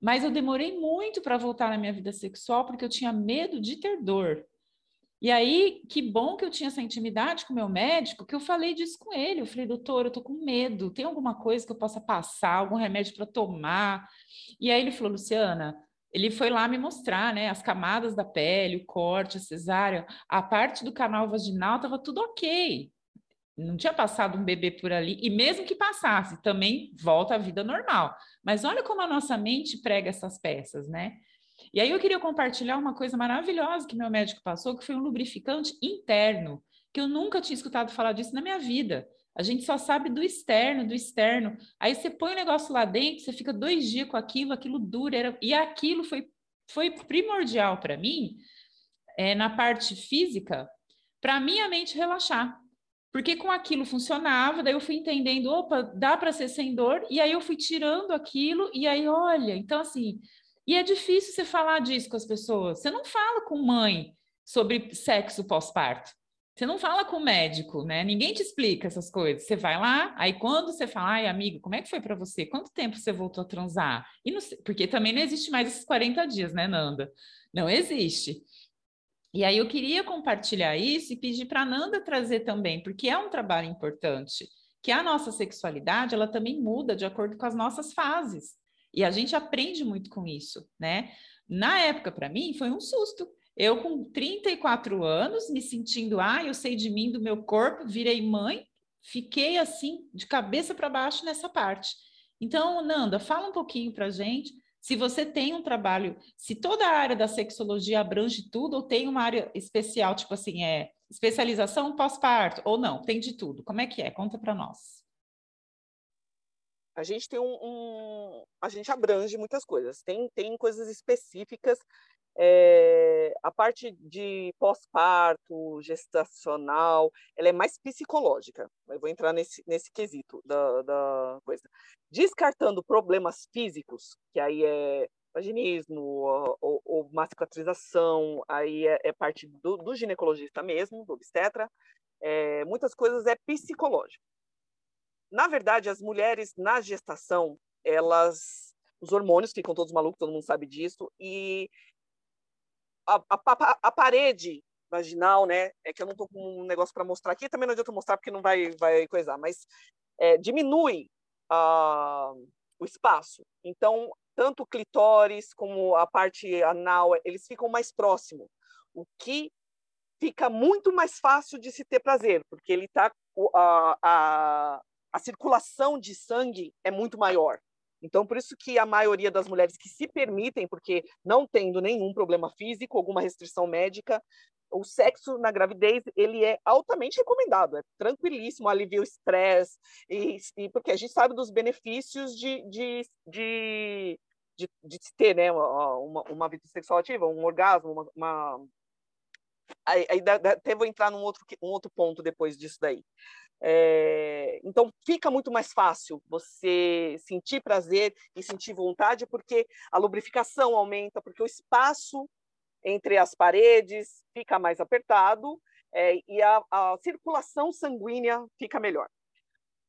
mas eu demorei muito para voltar na minha vida sexual porque eu tinha medo de ter dor. E aí, que bom que eu tinha essa intimidade com o meu médico, que eu falei disso com ele. Eu falei, doutor, eu tô com medo, tem alguma coisa que eu possa passar, algum remédio para tomar? E aí ele falou, Luciana, ele foi lá me mostrar, né, as camadas da pele, o corte, a cesárea, a parte do canal vaginal estava tudo ok não tinha passado um bebê por ali, e mesmo que passasse, também volta à vida normal. Mas olha como a nossa mente prega essas peças, né? E aí eu queria compartilhar uma coisa maravilhosa que meu médico passou, que foi um lubrificante interno, que eu nunca tinha escutado falar disso na minha vida. A gente só sabe do externo, do externo. Aí você põe o negócio lá dentro, você fica dois dias com aquilo, aquilo dura. Era... E aquilo foi, foi primordial para mim, é, na parte física, para minha mente relaxar. Porque com aquilo funcionava, daí eu fui entendendo, opa, dá para ser sem dor, e aí eu fui tirando aquilo, e aí, olha, então assim, e é difícil você falar disso com as pessoas. Você não fala com mãe sobre sexo pós-parto. Você não fala com médico, né? Ninguém te explica essas coisas. Você vai lá, aí quando você fala, ai, amigo, como é que foi para você? Quanto tempo você voltou a transar? E não, porque também não existe mais esses 40 dias, né, Nanda? Não existe. E aí eu queria compartilhar isso e pedir para Nanda trazer também, porque é um trabalho importante, que a nossa sexualidade, ela também muda de acordo com as nossas fases. E a gente aprende muito com isso, né? Na época, para mim, foi um susto. Eu, com 34 anos, me sentindo, ah, eu sei de mim, do meu corpo, virei mãe, fiquei assim, de cabeça para baixo nessa parte. Então, Nanda, fala um pouquinho para gente se você tem um trabalho, se toda a área da sexologia abrange tudo, ou tem uma área especial, tipo assim, é especialização pós-parto, ou não, tem de tudo. Como é que é? Conta para nós. A gente tem um, um, A gente abrange muitas coisas. Tem, tem coisas específicas é, a parte de pós-parto, gestacional, ela é mais psicológica. Eu vou entrar nesse, nesse quesito da, da coisa. Descartando problemas físicos, que aí é vaginismo ou, ou uma cicatrização, aí é, é parte do, do, ginecologista mesmo, do obstetra, é, muitas coisas é psicológico. Na verdade, as mulheres na gestação, elas os hormônios ficam todos malucos, todo mundo sabe disso, e a, a, a, parede vaginal, né? É que eu não estou com um negócio para mostrar aqui, também não adianta mostrar porque não vai, vai coisar, mas é, diminui o espaço. Então, tanto o clitóris como a parte anal, eles ficam mais próximos, o que fica muito mais fácil de se ter prazer, porque ele tá a, a, a circulação de sangue é muito maior. Então, por isso que a maioria das mulheres que se permitem, porque não tendo nenhum problema físico, alguma restrição médica, o sexo na gravidez ele é altamente recomendado, é tranquilíssimo, alivia o estresse, e, e, porque a gente sabe dos benefícios de, de, de, de, de ter né, uma, uma vida sexual ativa, um orgasmo, uma, uma... Aí, aí até vou entrar num outro, um outro ponto depois disso daí. É, então fica muito mais fácil você sentir prazer e sentir vontade, porque a lubrificação aumenta, porque o espaço entre as paredes fica mais apertado é, e a, a, circulação sanguínea fica melhor.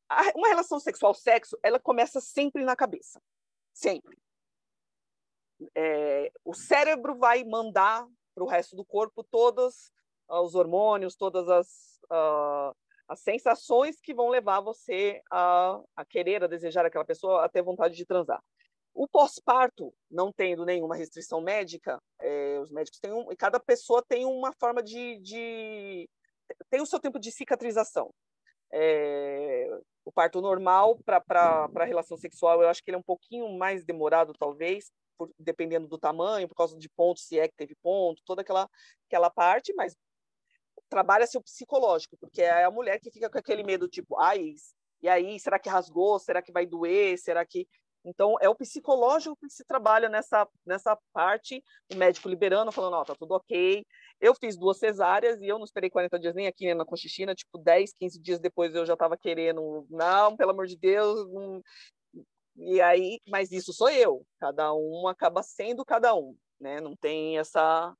A, uma relação sexual-sexo, ela começa sempre na cabeça, sempre. É, o cérebro vai mandar para o resto do corpo todos os hormônios, todas as, uh, as sensações que vão levar você a, a querer, a desejar aquela pessoa, a ter vontade de transar. O pós-parto, não tendo nenhuma restrição médica, é, os médicos têm um, e cada pessoa tem uma forma de, de tem o seu tempo de cicatrização. É, o parto normal para a relação sexual, eu acho que ele é um pouquinho mais demorado, talvez, por, dependendo do tamanho, por causa de ponto, se é que teve ponto, toda aquela, aquela parte, mas trabalha-se o psicológico, porque é a mulher que fica com aquele medo, tipo, ai, e aí, será que rasgou? Será que vai doer? Será que então, é o psicológico que se trabalha nessa, nessa parte, o médico liberando, falando, ó, oh, tá tudo ok. Eu fiz duas cesáreas e eu não esperei 40 dias nem aqui né, na Conchichina, tipo, 10, 15 dias depois eu já estava querendo, não, pelo amor de Deus, não... e aí, mas isso sou eu, cada um acaba sendo cada um, né? Não tem essa,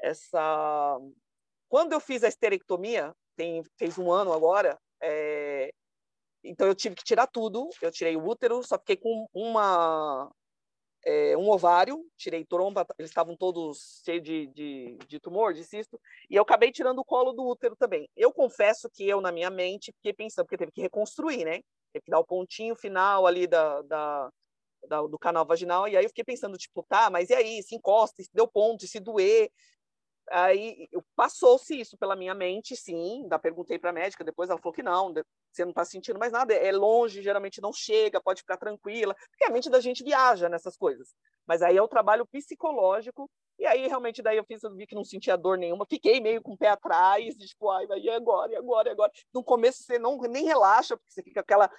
essa... Quando eu fiz a esterectomia, tem, fez um ano agora, é, então eu tive que tirar tudo. Eu tirei o útero, só fiquei com uma é, um ovário, tirei tromba, eles estavam todos cheios de, de, de, tumor, de cisto, e eu acabei tirando o colo do útero também. Eu confesso que eu, na minha mente, fiquei pensando, porque teve que reconstruir, né? Teve que dar o pontinho final ali da, da, da, do canal vaginal, e aí eu fiquei pensando, tipo, tá, mas e aí, se encosta, se deu ponto, se doer, Aí passou-se isso pela minha mente, sim. Ainda perguntei para a médica, depois ela falou que não, você não está sentindo mais nada, é longe, geralmente não chega, pode ficar tranquila, porque a mente da gente viaja nessas coisas. Mas aí é o trabalho psicológico, e aí realmente daí eu fiz, eu vi que não sentia dor nenhuma, fiquei meio com o pé atrás, tipo, ai, e agora, e agora, e agora. No começo você não nem relaxa, porque você fica aquela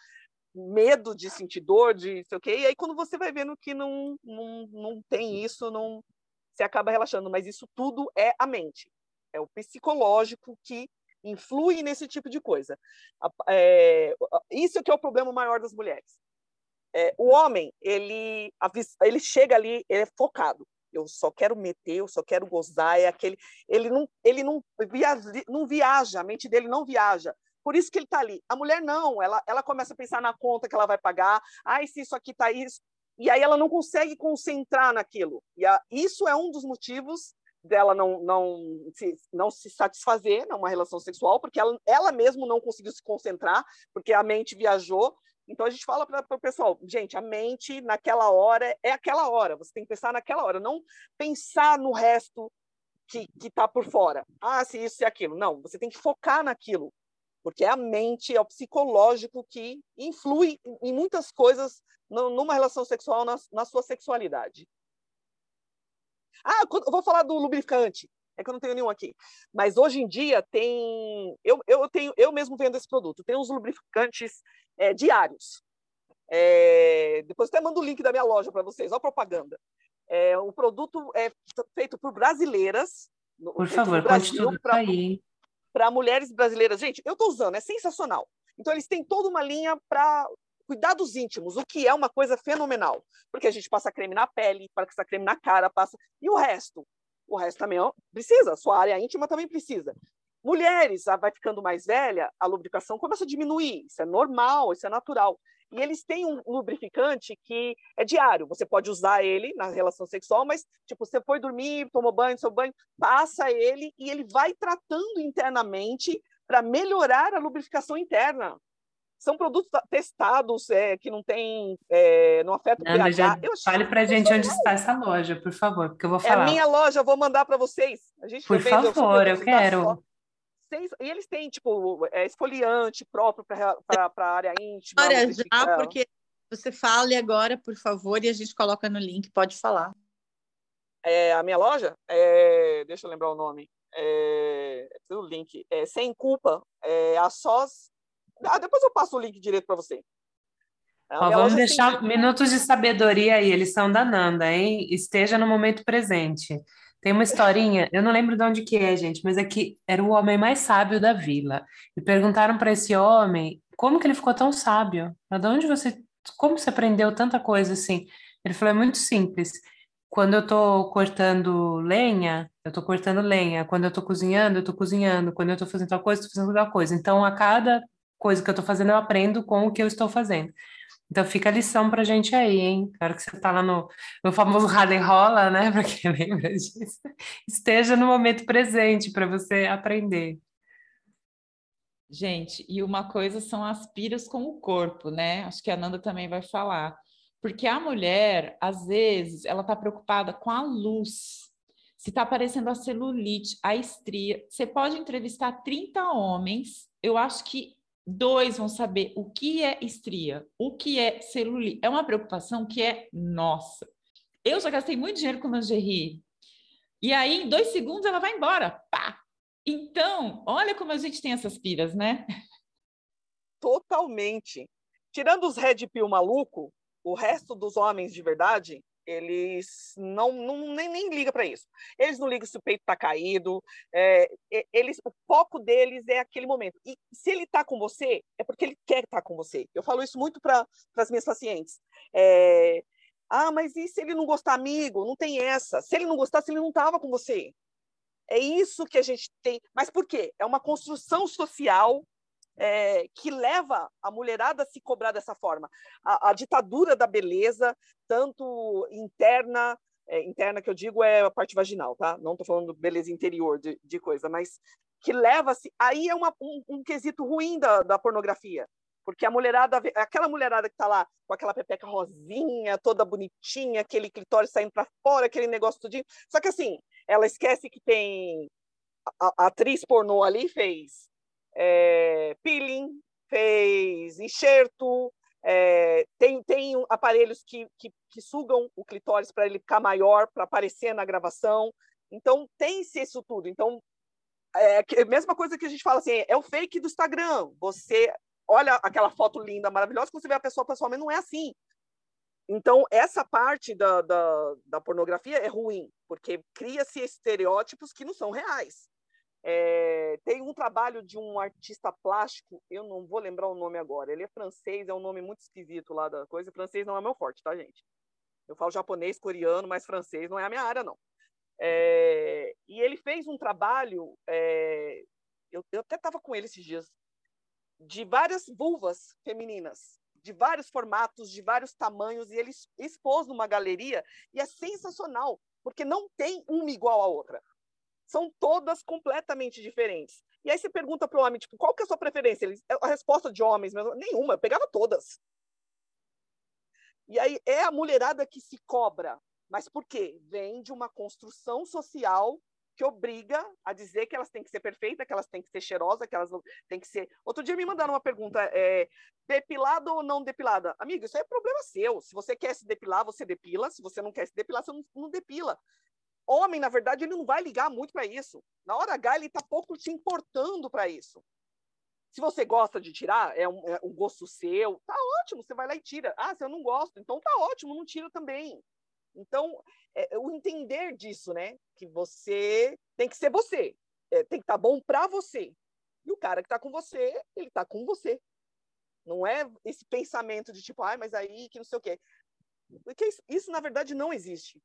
medo de sentir dor, de sei o quê, e aí quando você vai vendo que não, não, não tem isso, não você acaba relaxando, mas isso tudo é a mente, é o psicológico que influi nesse tipo de coisa. É, isso que é o problema maior das mulheres. É, o homem, ele, ele chega ali, ele é focado. Eu só quero meter, eu só quero gozar, é aquele, ele não, ele não viaja, não viaja, a mente dele não viaja. Por isso que ele está ali. A mulher não, ela, ela começa a pensar na conta que ela vai pagar. Ai, se isso aqui está isso, e aí ela não consegue concentrar naquilo. E a, isso é um dos motivos dela não, não, se, não se satisfazer numa relação sexual, porque ela, ela mesma não conseguiu se concentrar, porque a mente viajou. Então a gente fala para o pessoal, gente, a mente naquela hora é aquela hora, você tem que pensar naquela hora, não pensar no resto que está por fora. Ah, se isso e aquilo. Não, você tem que focar naquilo, porque é a mente, é o psicológico que influi em muitas coisas numa relação sexual na, na sua sexualidade. Ah, eu vou falar do lubrificante. É que eu não tenho nenhum aqui. Mas hoje em dia tem. Eu, eu tenho, eu mesmo vendo esse produto. Tem uns lubrificantes é, diários. É, depois até mando o link da minha loja para vocês. Olha a propaganda. É, o produto é feito por brasileiras. Por favor, conte tudo aí. Para mulheres brasileiras. Gente, eu estou usando, é sensacional. Então, eles têm toda uma linha para cuidados íntimos, o que é uma coisa fenomenal, porque a gente passa creme na pele, passa creme na cara, passa e o resto, o resto também precisa, sua área íntima também precisa. Mulheres, vai ficando mais velha, a lubrificação começa a diminuir, isso é normal, isso é natural. E eles têm um lubrificante que é diário, você pode usar ele na relação sexual, mas tipo, você foi dormir, tomou banho, seu banho, passa ele e ele vai tratando internamente para melhorar a lubrificação interna são produtos testados é, que não tem, é, não afeta o pH. Já eu fale para a gente onde está essa loja, por favor, porque eu vou falar. É a minha loja, eu vou mandar para vocês. A gente por favor, eu quero. E eles têm, tipo, é, esfoliante próprio para a área íntima. Olha, já, porque você fale agora, por favor, e a gente coloca no link, pode falar. É, a minha loja, é, deixa eu lembrar o nome, é, o link, é Sem Culpa, é a Sós ah, depois eu passo o link direito para você. Ó, vamos deixar tem... minutos de sabedoria aí, eles são da Nanda, hein? Esteja no momento presente. Tem uma historinha, eu não lembro de onde que é, gente, mas é que era o homem mais sábio da vila. E perguntaram para esse homem como que ele ficou tão sábio? De onde você, como você aprendeu tanta coisa assim? Ele falou, é muito simples. quando eu tô cortando lenha, eu tô cortando lenha. Quando eu tô cozinhando, eu tô cozinhando. Quando eu tô fazendo tal coisa, eu fazendo tal coisa. Então, a cada coisa que eu tô fazendo, eu aprendo com o que eu estou fazendo. Então fica a lição pra gente aí, hein? Claro que você tá lá no, no famoso rala e rola, né? [laughs] Pra quem lembra disso. Esteja no momento presente para você aprender. Gente, e uma coisa são as piras com o corpo, né? Acho que a Nanda também vai falar. Porque a mulher, às vezes, ela está preocupada com a luz. Se está aparecendo a celulite, a estria. Você pode entrevistar 30 homens, eu acho que dois vão saber o que é estria, o que é celulite. É uma preocupação que é nossa. Eu já gastei muito dinheiro com lingerie. E aí, em dois segundos, ela vai embora. Pá! Então, olha como a gente tem essas piras, né? Totalmente. Tirando os red pill maluco, o resto dos homens de verdade, eles não, não nem, nem ligam para isso. Eles não ligam se o peito está caído. É, eles, o foco deles é aquele momento. E se ele está com você, é porque ele quer estar tá com você. Eu falo isso muito para as minhas pacientes. É, ah, mas e se ele não gostar, amigo? Não tem essa. Se ele não gostasse, ele não estava com você. É isso que a gente tem. Mas por quê? É uma construção social é, que leva a mulherada a se cobrar dessa forma. A, a ditadura da beleza, tanto interna, é, interna que eu digo é a parte vaginal, tá? Não estou falando beleza interior de, de coisa, mas que leva-se. Aí é uma, um, um, quesito ruim da, da pornografia. Porque a mulherada, aquela mulherada que está lá com aquela pepeca rosinha, toda bonitinha, aquele clitóris saindo para fora, aquele negócio tudinho. Só que assim, ela esquece que tem a, a atriz pornô ali fez é, peeling, fez enxerto, é, tem, tem aparelhos que, que, que sugam o clitóris para ele ficar maior, para aparecer na gravação. Então, tem-se isso tudo. Então, é a mesma coisa que a gente fala assim, é o fake do Instagram. Você olha aquela foto linda, maravilhosa, quando você vê a pessoa pessoalmente, não é assim. Então, essa parte da, da, da pornografia é ruim, porque cria-se estereótipos que não são reais. É, tem um trabalho de um artista plástico, eu não vou lembrar o nome agora. Ele é francês, é um nome muito esquisito lá da coisa. Francês não é meu forte, tá, gente? Eu falo japonês, coreano, mas francês não é a minha área, não. É, e ele fez um trabalho, é, eu, eu até estava com ele esses dias, de várias vulvas femininas, de vários formatos, de vários tamanhos, e ele expôs numa galeria, e é sensacional, porque não tem uma igual à outra são todas completamente diferentes. E aí você pergunta para o homem, tipo, qual que é a sua preferência? Ele, a resposta de homens, nenhuma, eu pegava todas. E aí é a mulherada que se cobra. Mas por quê? Vem de uma construção social que obriga a dizer que elas têm que ser perfeitas, que elas têm que ser cheirosas, que elas têm que ser. Outro dia me mandaram uma pergunta: é, depilada ou não depilada? Amigo, isso é problema seu. Se você quer se depilar, você depila. Se você não quer se depilar, você não, não depila homem, na verdade, ele não vai ligar muito para isso. Na hora H, ele está pouco se importando para isso. Se você gosta de tirar, é um, é um, gosto seu, tá ótimo, você vai lá e tira. Ah, se eu não gosto, então tá ótimo, não tira também. Então, é, é o entender disso, né? Que você tem que ser você, é, tem que estar tá bom para você. E o cara que está com você, ele está com você. Não é esse pensamento de tipo, ai, ah, mas aí que não sei o quê. Porque isso, isso, na verdade, não existe.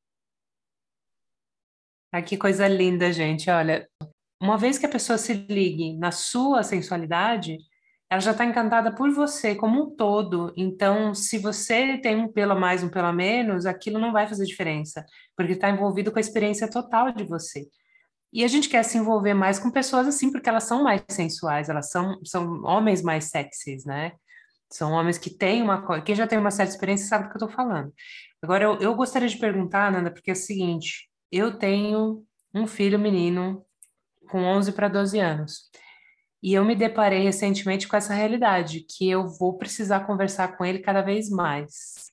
Ah, que coisa linda, gente. Olha, uma vez que a pessoa se ligue na sua sensualidade, ela já está encantada por você como um todo. Então, se você tem um pelo a mais, um pelo a menos, aquilo não vai fazer diferença, porque está envolvido com a experiência total de você. E a gente quer se envolver mais com pessoas assim, porque elas são mais sensuais, elas são, são homens mais sexys, né? São homens que têm uma. Quem já tem uma certa experiência sabe do que eu estou falando. Agora, eu, eu gostaria de perguntar, Nanda, porque é o seguinte: eu tenho um filho menino com 11 para 12 anos. E eu me deparei recentemente com essa realidade, que eu vou precisar conversar com ele cada vez mais.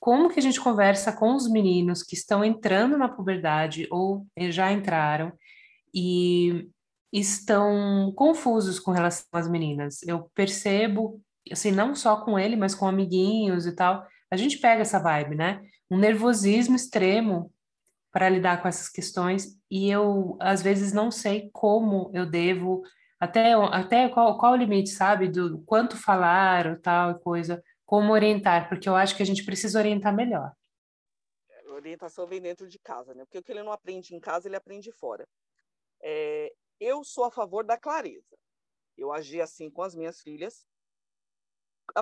Como que a gente conversa com os meninos que estão entrando na puberdade ou já entraram e estão confusos com relação às meninas? Eu percebo, assim, não só com ele, mas com amiguinhos e tal, a gente pega essa vibe, né? Um nervosismo extremo para lidar com essas questões e eu às vezes não sei como eu devo até até qual, qual o limite sabe do quanto falar ou tal coisa como orientar porque eu acho que a gente precisa orientar melhor orientação vem dentro de casa, né? Porque o que ele não aprende em casa, ele aprende fora. É, eu sou a favor da clareza. Eu agi assim com as minhas filhas.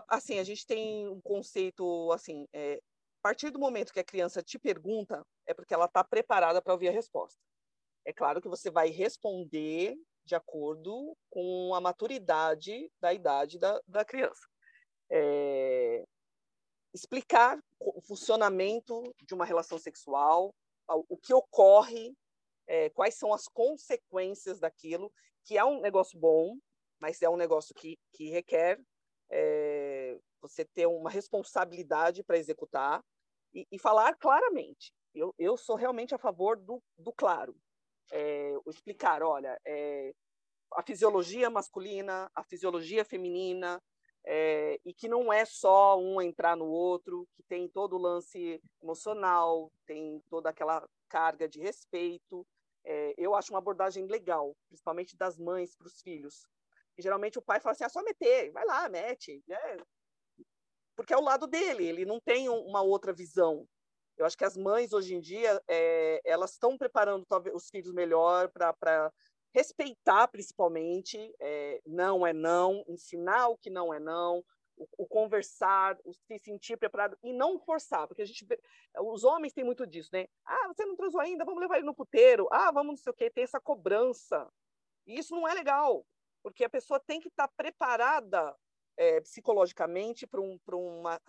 Assim, a gente tem um conceito assim, é, a partir do momento que a criança te pergunta, é porque ela está preparada para ouvir a resposta. É claro que você vai responder de acordo com a maturidade da idade da, da criança. É, explicar o funcionamento de uma relação sexual, o que ocorre, é, quais são as consequências daquilo, que é um negócio bom, mas é um negócio que, que requer é, você ter uma responsabilidade para executar e, e, falar claramente. Eu, eu sou realmente a favor do, do claro. É, explicar, olha, é, a fisiologia masculina, a fisiologia feminina, é, e que não é só um entrar no outro, que tem todo o lance emocional, tem toda aquela carga de respeito. É, eu acho uma abordagem legal, principalmente das mães para os filhos. E, geralmente o pai fala assim: é só meter, vai lá, mete. Né? Porque é o lado dele, ele não tem uma outra visão. Eu acho que as mães hoje em dia é, elas estão preparando talvez os filhos melhor para respeitar principalmente, é, não é não, ensinar o que não é não, o, o, conversar, o se sentir preparado e não forçar, porque a gente, os homens têm muito disso, né? Ah, você não transou ainda, vamos levar ele no puteiro, ah, vamos não sei o quê, tem essa cobrança. E isso não é legal, porque a pessoa tem que estar preparada é, psicologicamente para um, uma.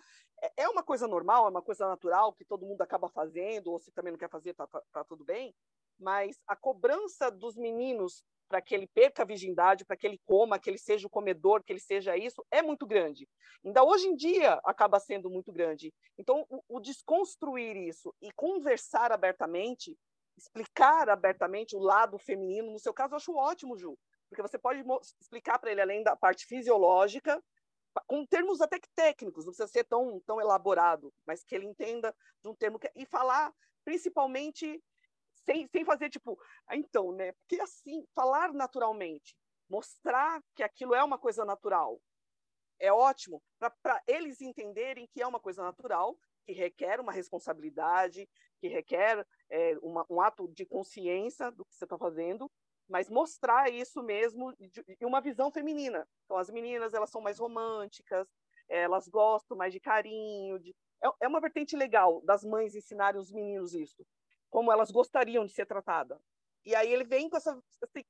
É, é uma coisa normal, é uma coisa natural que todo mundo acaba fazendo, ou se também não quer fazer, tá, tá, tá tudo bem, mas a cobrança dos meninos para que ele perca a virgindade, para que ele coma, que ele seja o comedor, que ele seja isso, é muito grande. Ainda hoje em dia acaba sendo muito grande. Então, o, o desconstruir isso e conversar abertamente, explicar abertamente o lado feminino, no seu caso, eu acho ótimo, Ju, porque você pode explicar para ele, além da parte fisiológica, com termos até que técnicos, não precisa ser tão, tão elaborado, mas que ele entenda de um termo que, e falar principalmente sem, sem fazer tipo, ah, então, né? Porque assim, falar naturalmente, mostrar que aquilo é uma coisa natural, é ótimo para eles entenderem que é uma coisa natural, que requer uma responsabilidade, que requer é, uma, um ato de consciência do que você está fazendo, mas mostrar isso mesmo e uma visão feminina. Então, as meninas elas são mais românticas, elas gostam mais de carinho, de... É, é uma vertente legal das mães ensinarem os meninos isso como elas gostariam de ser tratadas. E aí ele vem com essa,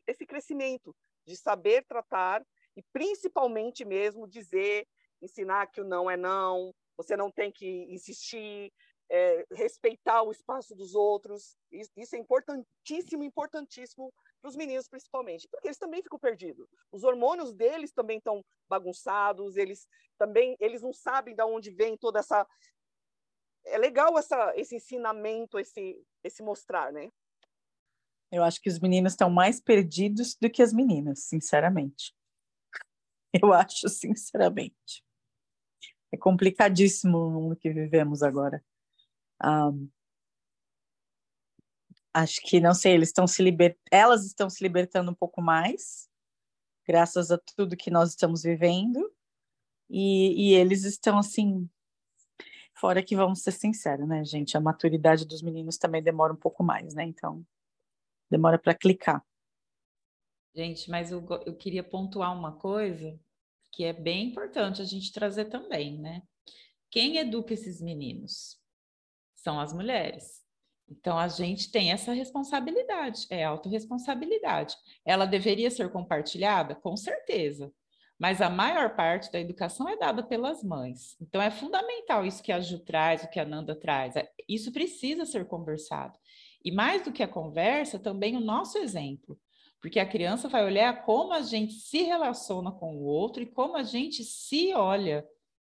esse crescimento de saber tratar e principalmente mesmo dizer, ensinar que o não é não, você não tem que insistir, é, respeitar o espaço dos outros. Isso é importantíssimo, importantíssimo para os meninos principalmente, porque eles também ficam perdidos. Os hormônios deles também estão bagunçados, eles também eles não sabem de onde vem toda essa é legal essa, esse ensinamento, esse, esse mostrar, né? Eu acho que os meninos estão mais perdidos do que as meninas, sinceramente. [laughs] Eu acho, sinceramente. É complicadíssimo o mundo que vivemos agora. Um, acho que, não sei, eles estão se liber... elas estão se libertando um pouco mais, graças a tudo que nós estamos vivendo, e, e eles estão, assim, Fora que, vamos ser sinceros, né, gente? A maturidade dos meninos também demora um pouco mais, né? Então, demora para clicar. Gente, mas eu, eu queria pontuar uma coisa que é bem importante a gente trazer também, né? Quem educa esses meninos? São as mulheres. Então, a gente tem essa responsabilidade, é autorresponsabilidade. Ela deveria ser compartilhada? Com certeza mas a maior parte da educação é dada pelas mães. Então é fundamental isso que a Ju traz, o que a Nanda traz. É, isso precisa ser conversado. E mais do que a conversa, também o nosso exemplo. Porque a criança vai olhar como a gente se relaciona com o outro e como a gente se olha,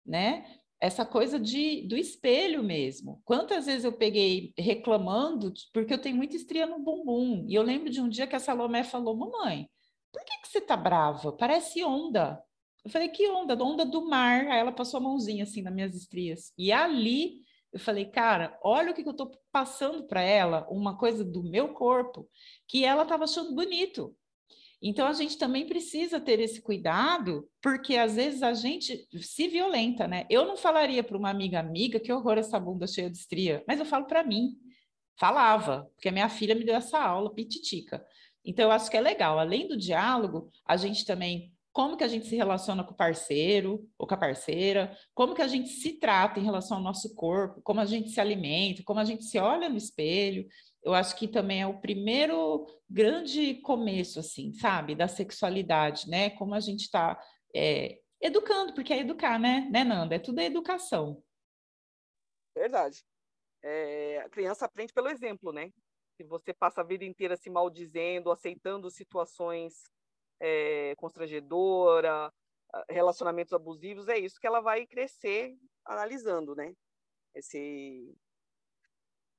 né? Essa coisa de, do espelho mesmo. Quantas vezes eu peguei reclamando porque eu tenho muita estria no bumbum. E eu lembro de um dia que a Salomé falou: Mamãe, por que, que você tá brava? Parece onda. Eu falei, que onda? Onda do mar. Aí ela passou a mãozinha assim nas minhas estrias. E ali eu falei, cara, olha o que, que eu tô passando para ela, uma coisa do meu corpo, que ela estava achando bonito. Então a gente também precisa ter esse cuidado, porque às vezes a gente se violenta, né? Eu não falaria para uma amiga amiga que horror essa bunda cheia de estria, mas eu falo para mim. falava, porque a minha filha me deu essa aula pititica. Então, eu acho que é legal, além do diálogo, a gente também como que a gente se relaciona com o parceiro ou com a parceira, como que a gente se trata em relação ao nosso corpo, como a gente se alimenta, como a gente se olha no espelho. Eu acho que também é o primeiro grande começo, assim, sabe, da sexualidade, né? Como a gente está é, educando, porque é educar, né, né, Nanda? É tudo é educação. Verdade. É, a criança aprende pelo exemplo, né? Se você passa a vida inteira se maldizendo, aceitando situações é, constrangedora, relacionamentos abusivos, é isso que ela vai crescer analisando, né? Esse...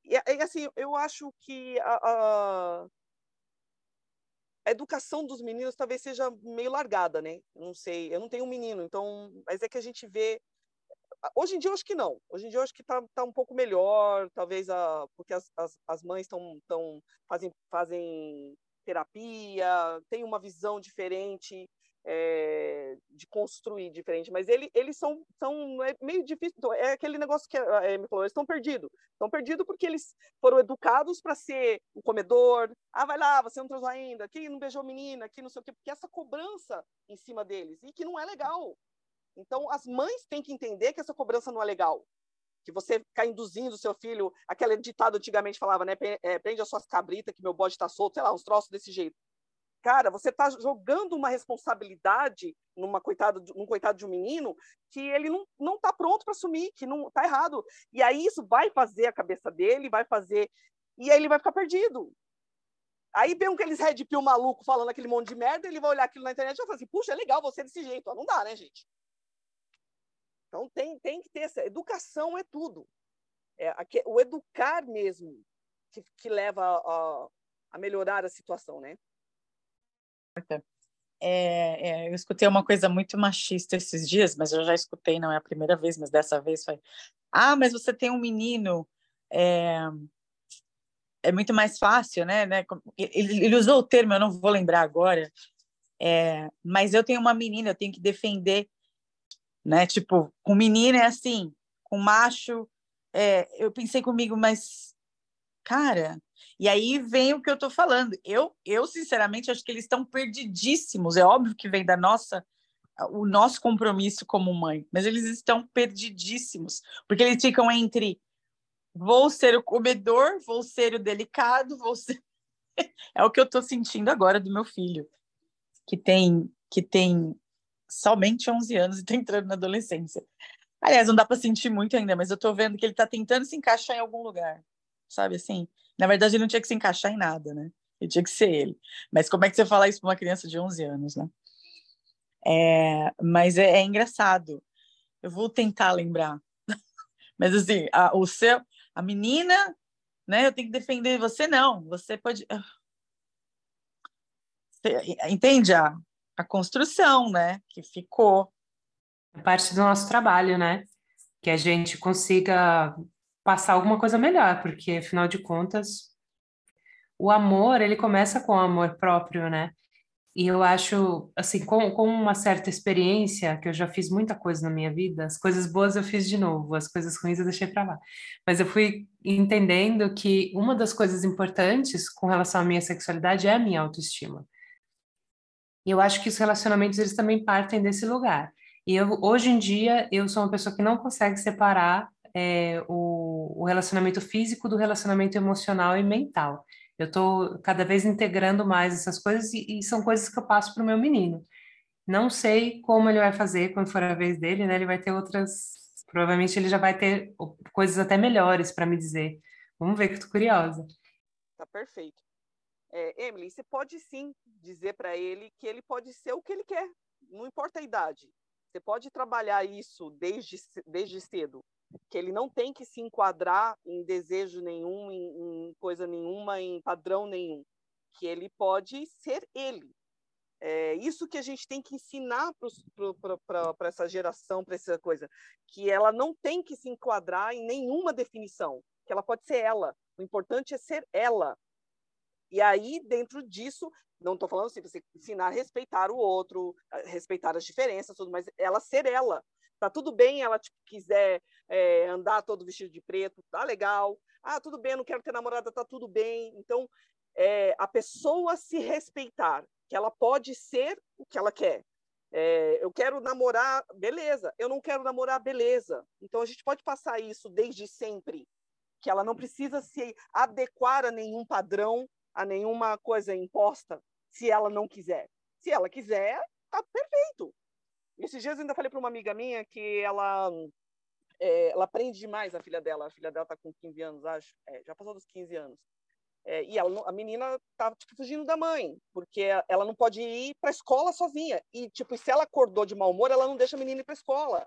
E, assim, eu acho que a, a, a, educação dos meninos talvez seja meio largada, né? Não sei, eu não tenho um menino, então, mas é que a gente vê Hoje em dia eu acho que não. Hoje em dia eu acho que está tá um pouco melhor, talvez a, porque as, as, as mães estão tão, fazem, fazem terapia, tem uma visão diferente é, de construir diferente, mas ele, eles são, são é meio difícil, então, é aquele negócio que é, me falou, eles estão perdidos, estão perdidos porque eles foram educados para ser o comedor, ah, vai lá, você não transou ainda, aqui não beijou menina, aqui não sei o quê, porque essa cobrança em cima deles, e que não é legal. Então, as mães têm que entender que essa cobrança não é legal que você ficar induzindo o seu filho, aquele ditado antigamente falava, né? É, prende as suas cabritas que meu bode está solto, sei lá, uns troços desse jeito. Cara, você está jogando uma responsabilidade numa coitada, num coitado de um menino que ele não, não tá pronto para assumir, que não tá errado. E aí isso vai fazer a cabeça dele, vai fazer. E aí ele vai ficar perdido. Aí vem aqueles red pill maluco falando aquele monte de merda, ele vai olhar aquilo na internet e vai falar assim: puxa, é legal você desse jeito. Não dá, né, gente? Então tem, tem que ter essa. Educação é tudo. É, o educar mesmo que, que leva a, a, melhorar a situação, né? É, é, eu escutei uma coisa muito machista esses dias, mas eu já escutei, não é a primeira vez, mas dessa vez foi. Ah, mas você tem um menino. É, é muito mais fácil, né? né? Ele, ele, usou o termo, eu não vou lembrar agora, é, mas eu tenho uma menina, eu tenho que defender né? Tipo, com menina é assim, com macho, é, eu pensei comigo, mas cara, e aí vem o que eu estou falando. Eu, eu sinceramente acho que eles estão perdidíssimos. É óbvio que vem da nossa o nosso compromisso como mãe, mas eles estão perdidíssimos, porque eles ficam entre vou ser o comedor, vou ser o delicado, vou ser [laughs] é o que eu estou sentindo agora do meu filho, que tem que tem somente 11 anos e está entrando na adolescência. Aliás, não dá para sentir muito ainda, mas eu estou vendo que ele está tentando se encaixar em algum lugar, sabe assim? Na verdade, ele não tinha que se encaixar em nada, né? Ele tinha que ser ele. Mas como é que você fala isso para uma criança de 11 anos, né? É, mas é, é, engraçado. Eu vou tentar lembrar. [laughs] mas assim, a, o seu, a menina, né? Eu tenho que defender você, não. Você pode. Ah. Entende a, a construção, né? Que ficou. É parte do nosso trabalho, né? Que a gente consiga passar alguma coisa melhor, porque afinal de contas, o amor, ele começa com o amor próprio, né? E eu acho, assim, com, com uma certa experiência, que eu já fiz muita coisa na minha vida, as coisas boas eu fiz de novo, as coisas ruins eu deixei para lá. Mas eu fui entendendo que uma das coisas importantes com relação à minha sexualidade é a minha autoestima. E eu acho que os relacionamentos eles também partem desse lugar. E eu, hoje em dia eu sou uma pessoa que não consegue separar é, o, o relacionamento físico do relacionamento emocional e mental. Eu estou cada vez integrando mais essas coisas e, e são coisas que eu passo para o meu menino. Não sei como ele vai fazer quando for a vez dele, né? Ele vai ter outras. Provavelmente ele já vai ter coisas até melhores para me dizer. Vamos ver que estou curiosa. Tá perfeito é, Emily, você pode sim dizer para ele que ele pode ser o que ele quer, não importa a idade. Você pode trabalhar isso desde, desde cedo, que ele não tem que se enquadrar em desejo nenhum, em, em coisa nenhuma, em padrão nenhum, que ele pode ser ele. É isso que a gente tem que ensinar para essa geração, para essa coisa, que ela não tem que se enquadrar em nenhuma definição, que ela pode ser ela. O importante é ser ela, e aí, dentro disso, não estou falando assim, você ensinar a respeitar o outro, respeitar as diferenças, tudo, mas ela ser ela. Tá tudo bem ela tipo, quiser é, andar todo vestido de preto, tá legal. Ah, tudo bem, não quero ter namorada, tá tudo bem. Então, é, a pessoa se respeitar, que ela pode ser o que ela quer. É, eu quero namorar, beleza. Eu não quero namorar, beleza. Então, a gente pode passar isso desde sempre, que ela não precisa se adequar a nenhum padrão, a nenhuma coisa imposta, se ela não quiser. Se ela quiser, tá perfeito. Esses dias eu ainda falei para uma amiga minha que ela é, ela aprende demais a filha dela. A filha dela está com 15 anos, acho. É, já passou dos 15 anos. É, e ela, a menina tá tipo, fugindo da mãe, porque ela não pode ir para a escola sozinha. E tipo, se ela acordou de mau humor, ela não deixa a menina ir para escola.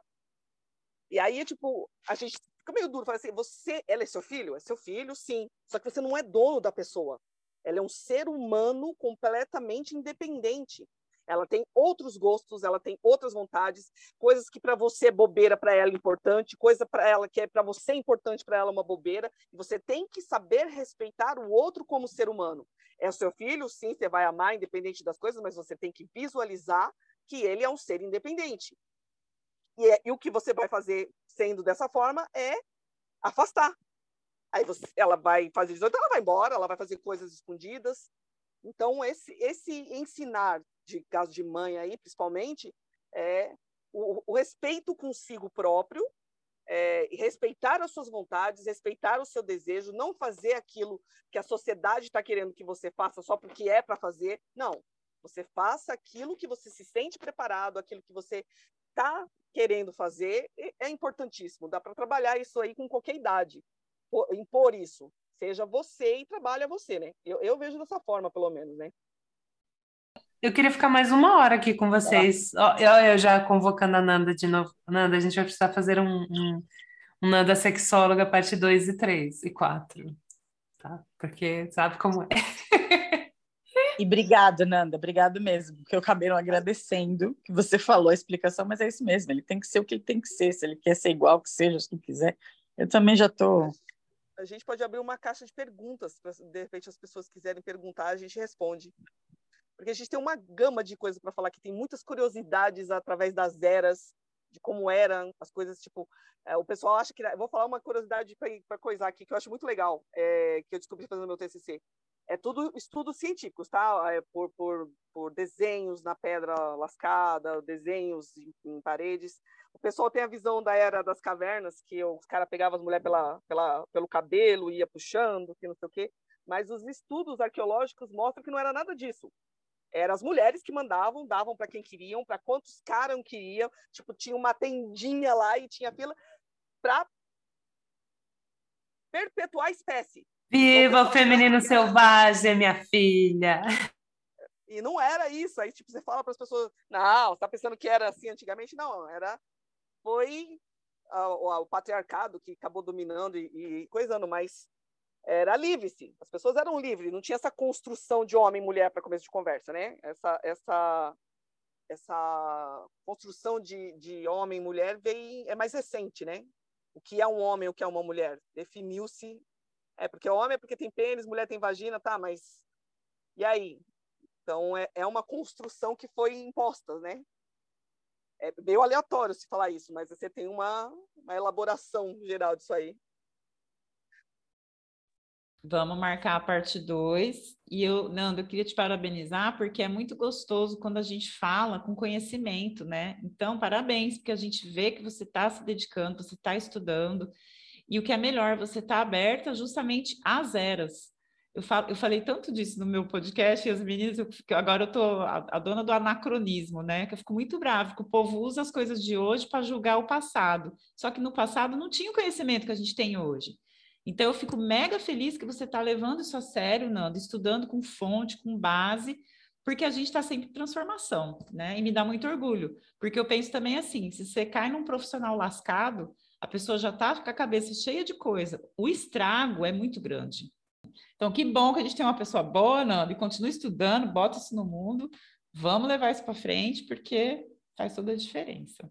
E aí, tipo, a gente fica meio duro, fala assim, você, ela é seu filho? É seu filho, sim. Só que você não é dono da pessoa. Ela é um ser humano completamente independente. Ela tem outros gostos, ela tem outras vontades, coisas que para você é bobeira, para ela é importante, coisa para ela que é para você é importante, para ela é uma bobeira. E você tem que saber respeitar o outro como ser humano. É o seu filho, sim, você vai amar independente das coisas, mas você tem que visualizar que ele é um ser independente. E, é, e o que você vai fazer sendo dessa forma é afastar. Aí você, ela vai fazer 18, ela vai embora, ela vai fazer coisas escondidas. Então, esse, esse ensinar de caso de mãe aí, principalmente, é o, o respeito consigo próprio, é, respeitar as suas vontades, respeitar o seu desejo, não fazer aquilo que a sociedade está querendo que você faça só porque é para fazer. Não. Você faça aquilo que você se sente preparado, aquilo que você está querendo fazer, é importantíssimo. Dá para trabalhar isso aí com qualquer idade, impor isso. Seja você e trabalha você, né? Eu, eu vejo dessa forma, pelo menos, né? Eu queria ficar mais uma hora aqui com vocês. Eu, eu já convocando a Nanda de novo. Nanda, a gente vai precisar fazer um, um, um Nanda sexóloga parte 2 e 3 e 4. Tá? Porque sabe como é. E obrigado, Nanda, obrigado mesmo, porque eu acabei não agradecendo que você falou a explicação, mas é isso mesmo, ele tem que ser o que ele tem que ser, se ele quer ser igual que seja, se quiser. Eu também já estou. Tô... A gente pode abrir uma caixa de perguntas, de repente as pessoas quiserem perguntar, a gente responde porque a gente tem uma gama de coisas para falar que tem muitas curiosidades através das eras, de como eram as coisas, tipo, é, o pessoal acha que... Vou falar uma curiosidade para coisar aqui, que eu acho muito legal, é, que eu descobri fazendo meu TCC. É tudo estudos científicos, tá? É por, por, por desenhos na pedra lascada, desenhos em, em, paredes. O pessoal tem a visão da era das cavernas, que os caras pegavam as mulheres pela, pela, pelo cabelo, ia puxando, que não sei o quê. Mas os estudos arqueológicos mostram que não era nada disso eram as mulheres que mandavam, davam para quem queriam, para quantos caras queriam. Tipo, tinha uma tendinha lá e tinha fila para perpetuar a espécie. Viva o feminino selvagem, minha filha! E não era isso. Aí, tipo, você fala para as pessoas, não, tá pensando que era assim antigamente? Não, era. Foi o, o patriarcado que acabou dominando e, e coisando, mas era livre-se. As pessoas eram livres, não tinha essa construção de homem e mulher para começo de conversa, né? Essa, essa, essa construção de, de homem e mulher veio, é mais recente, né? O que é um homem, o que é uma mulher? Definiu-se. É porque homem é porque tem pênis, mulher tem vagina, tá, mas. E aí? Então, é, é uma construção que foi imposta, né? É meio aleatório se falar isso, mas você tem uma, uma elaboração geral disso aí. Vamos marcar a parte 2. E eu, Nando, eu queria te parabenizar, porque é muito gostoso quando a gente fala com conhecimento, né? Então, parabéns, porque a gente vê que você está se dedicando, você está estudando. E o que é melhor, você está aberta justamente às eras. Eu, falo, eu falei tanto disso no meu podcast, e as meninas, eu, agora eu estou a, a, dona do anacronismo, né? Que eu fico muito brava, que o povo usa as coisas de hoje para julgar o passado. Só que no passado não tinha o conhecimento que a gente tem hoje. Então, eu fico mega feliz que você está levando isso a sério, Nando, estudando com fonte, com base, porque a gente está sempre em transformação, né? E me dá muito orgulho, porque eu penso também assim: se você cai num profissional lascado, a pessoa já está com a cabeça cheia de coisa, o estrago é muito grande. Então, que bom que a gente tem uma pessoa boa, Nando, e continua estudando, bota isso no mundo, vamos levar isso para frente, porque faz toda a diferença.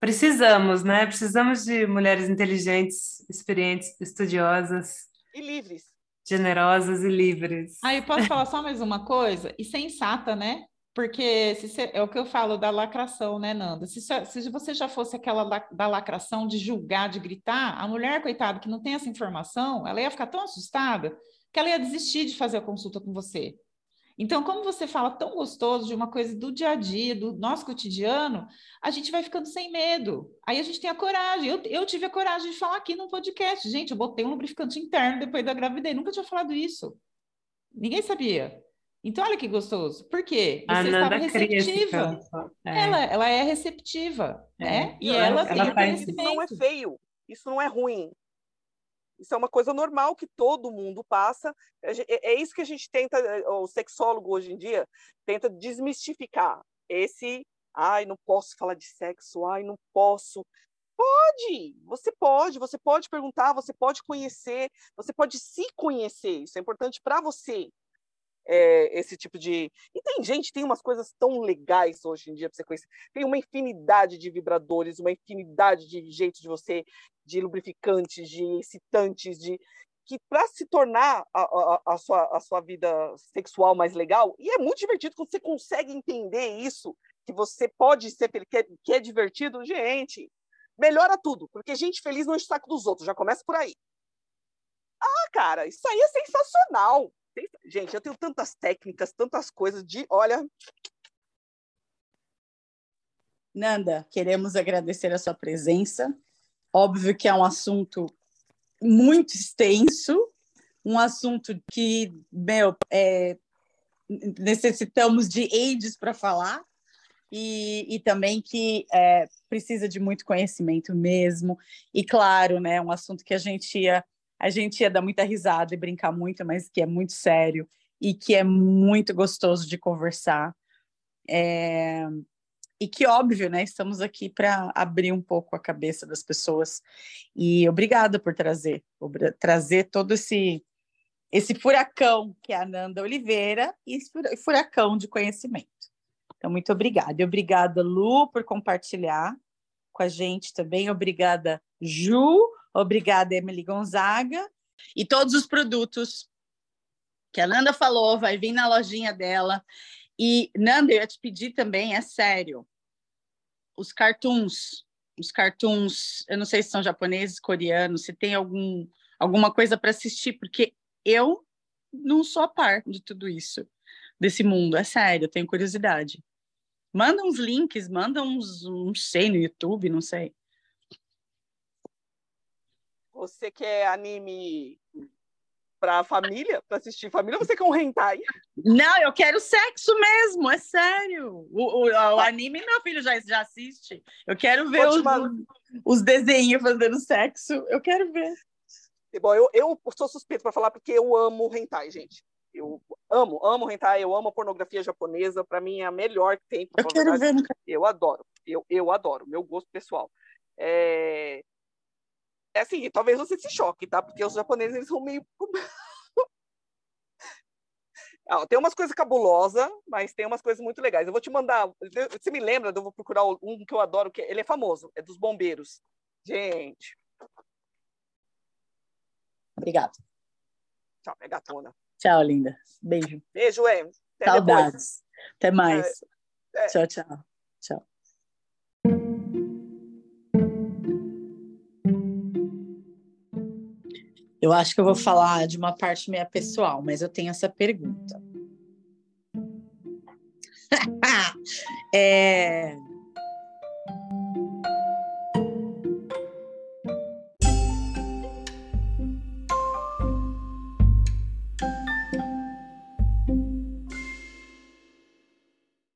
Precisamos, né? Precisamos de mulheres inteligentes, experientes, estudiosas. E livres. Generosas e livres. Aí, posso falar só mais uma coisa? E sensata, né? Porque se, é o que eu falo da lacração, né, Nanda? Se, se você já fosse aquela la, da lacração de julgar, de gritar, a mulher, coitada, que não tem essa informação, ela ia ficar tão assustada que ela ia desistir de fazer a consulta com você. Então, como você fala tão gostoso de uma coisa do dia a dia, do nosso cotidiano, a gente vai ficando sem medo. Aí a gente tem a coragem. Eu, eu tive a coragem de falar aqui no podcast. Gente, eu botei um lubrificante interno depois da gravidez. Nunca tinha falado isso. Ninguém sabia. Então, olha que gostoso. Por quê? Você estava receptiva. É. Ela, ela é receptiva, é. né? E ela, ela tem ela conhecimento. Isso não é feio. Isso não é ruim. Isso é uma coisa normal que todo mundo passa. É, é isso que a gente tenta, o sexólogo hoje em dia, tenta desmistificar. Esse, ai, não posso falar de sexo, ai, não posso. Pode, você pode, você pode perguntar, você pode conhecer, você pode se conhecer. Isso é importante para você é, esse tipo de. E tem gente, tem umas coisas tão legais hoje em dia para você conhecer. Tem uma infinidade de vibradores, uma infinidade de jeitos de você, de lubrificantes, de excitantes, de que para se tornar a, a, a, sua, a sua vida sexual mais legal, e é muito divertido quando você consegue entender isso, que você pode ser que é, que é divertido, gente, melhora tudo, porque gente feliz não enche o saco dos outros, já começa por aí. Ah, cara, isso aí é sensacional. Gente, eu tenho tantas técnicas, tantas coisas de, olha. Nanda, queremos agradecer a sua presença. Óbvio que é um assunto muito extenso, um assunto que, meu, é, necessitamos de aids para falar, e, e, também que é, precisa de muito conhecimento mesmo. E claro, né, um assunto que a gente ia a gente ia dar muita risada e brincar muito, mas que é muito sério e que é muito gostoso de conversar. É... E que, óbvio, né? Estamos aqui para abrir um pouco a cabeça das pessoas. E obrigada por trazer, por trazer todo esse esse furacão que é a Nanda Oliveira e esse furacão de conhecimento. Então, muito obrigada. E obrigada, Lu, por compartilhar com a gente também. Obrigada, Ju, Obrigada, Emily Gonzaga. E todos os produtos que a Nanda falou, vai vir na lojinha dela. E, Nanda, eu ia te pedir também, é sério, os cartoons, os cartoons, eu não sei se são japoneses, coreanos, se tem algum, alguma coisa para assistir, porque eu não sou a par de tudo isso, desse mundo, é sério, eu tenho curiosidade. Manda uns links, manda uns, não sei, no YouTube, não sei. Você quer anime para família, para assistir família, ou você quer um hentai? Não, eu quero sexo mesmo, é sério. O, o, o anime meu filho já, já assiste. Eu quero ver os, os desenhos fazendo sexo. Eu quero ver. Bom, eu, eu sou suspeito para falar porque eu amo hentai, gente. Eu amo, amo hentai, eu amo a pornografia japonesa. Para mim é a melhor que tem. Eu quero ver. Eu adoro, eu, eu adoro, meu gosto pessoal. É, é assim, talvez você se choque, tá? Porque os japoneses eles são meio. [laughs] tem umas coisas cabulosas, mas tem umas coisas muito legais. Eu vou te mandar. Você me lembra? Eu vou procurar um que eu adoro, que ele é famoso, é dos bombeiros. Gente. Obrigada. Tchau, é gatona. Tchau, linda. Beijo. Beijo, é. Até Saudades. Depois. Até mais. É, é. Tchau, tchau. Tchau. Eu acho que eu vou falar de uma parte minha pessoal, mas eu tenho essa pergunta. [laughs] é,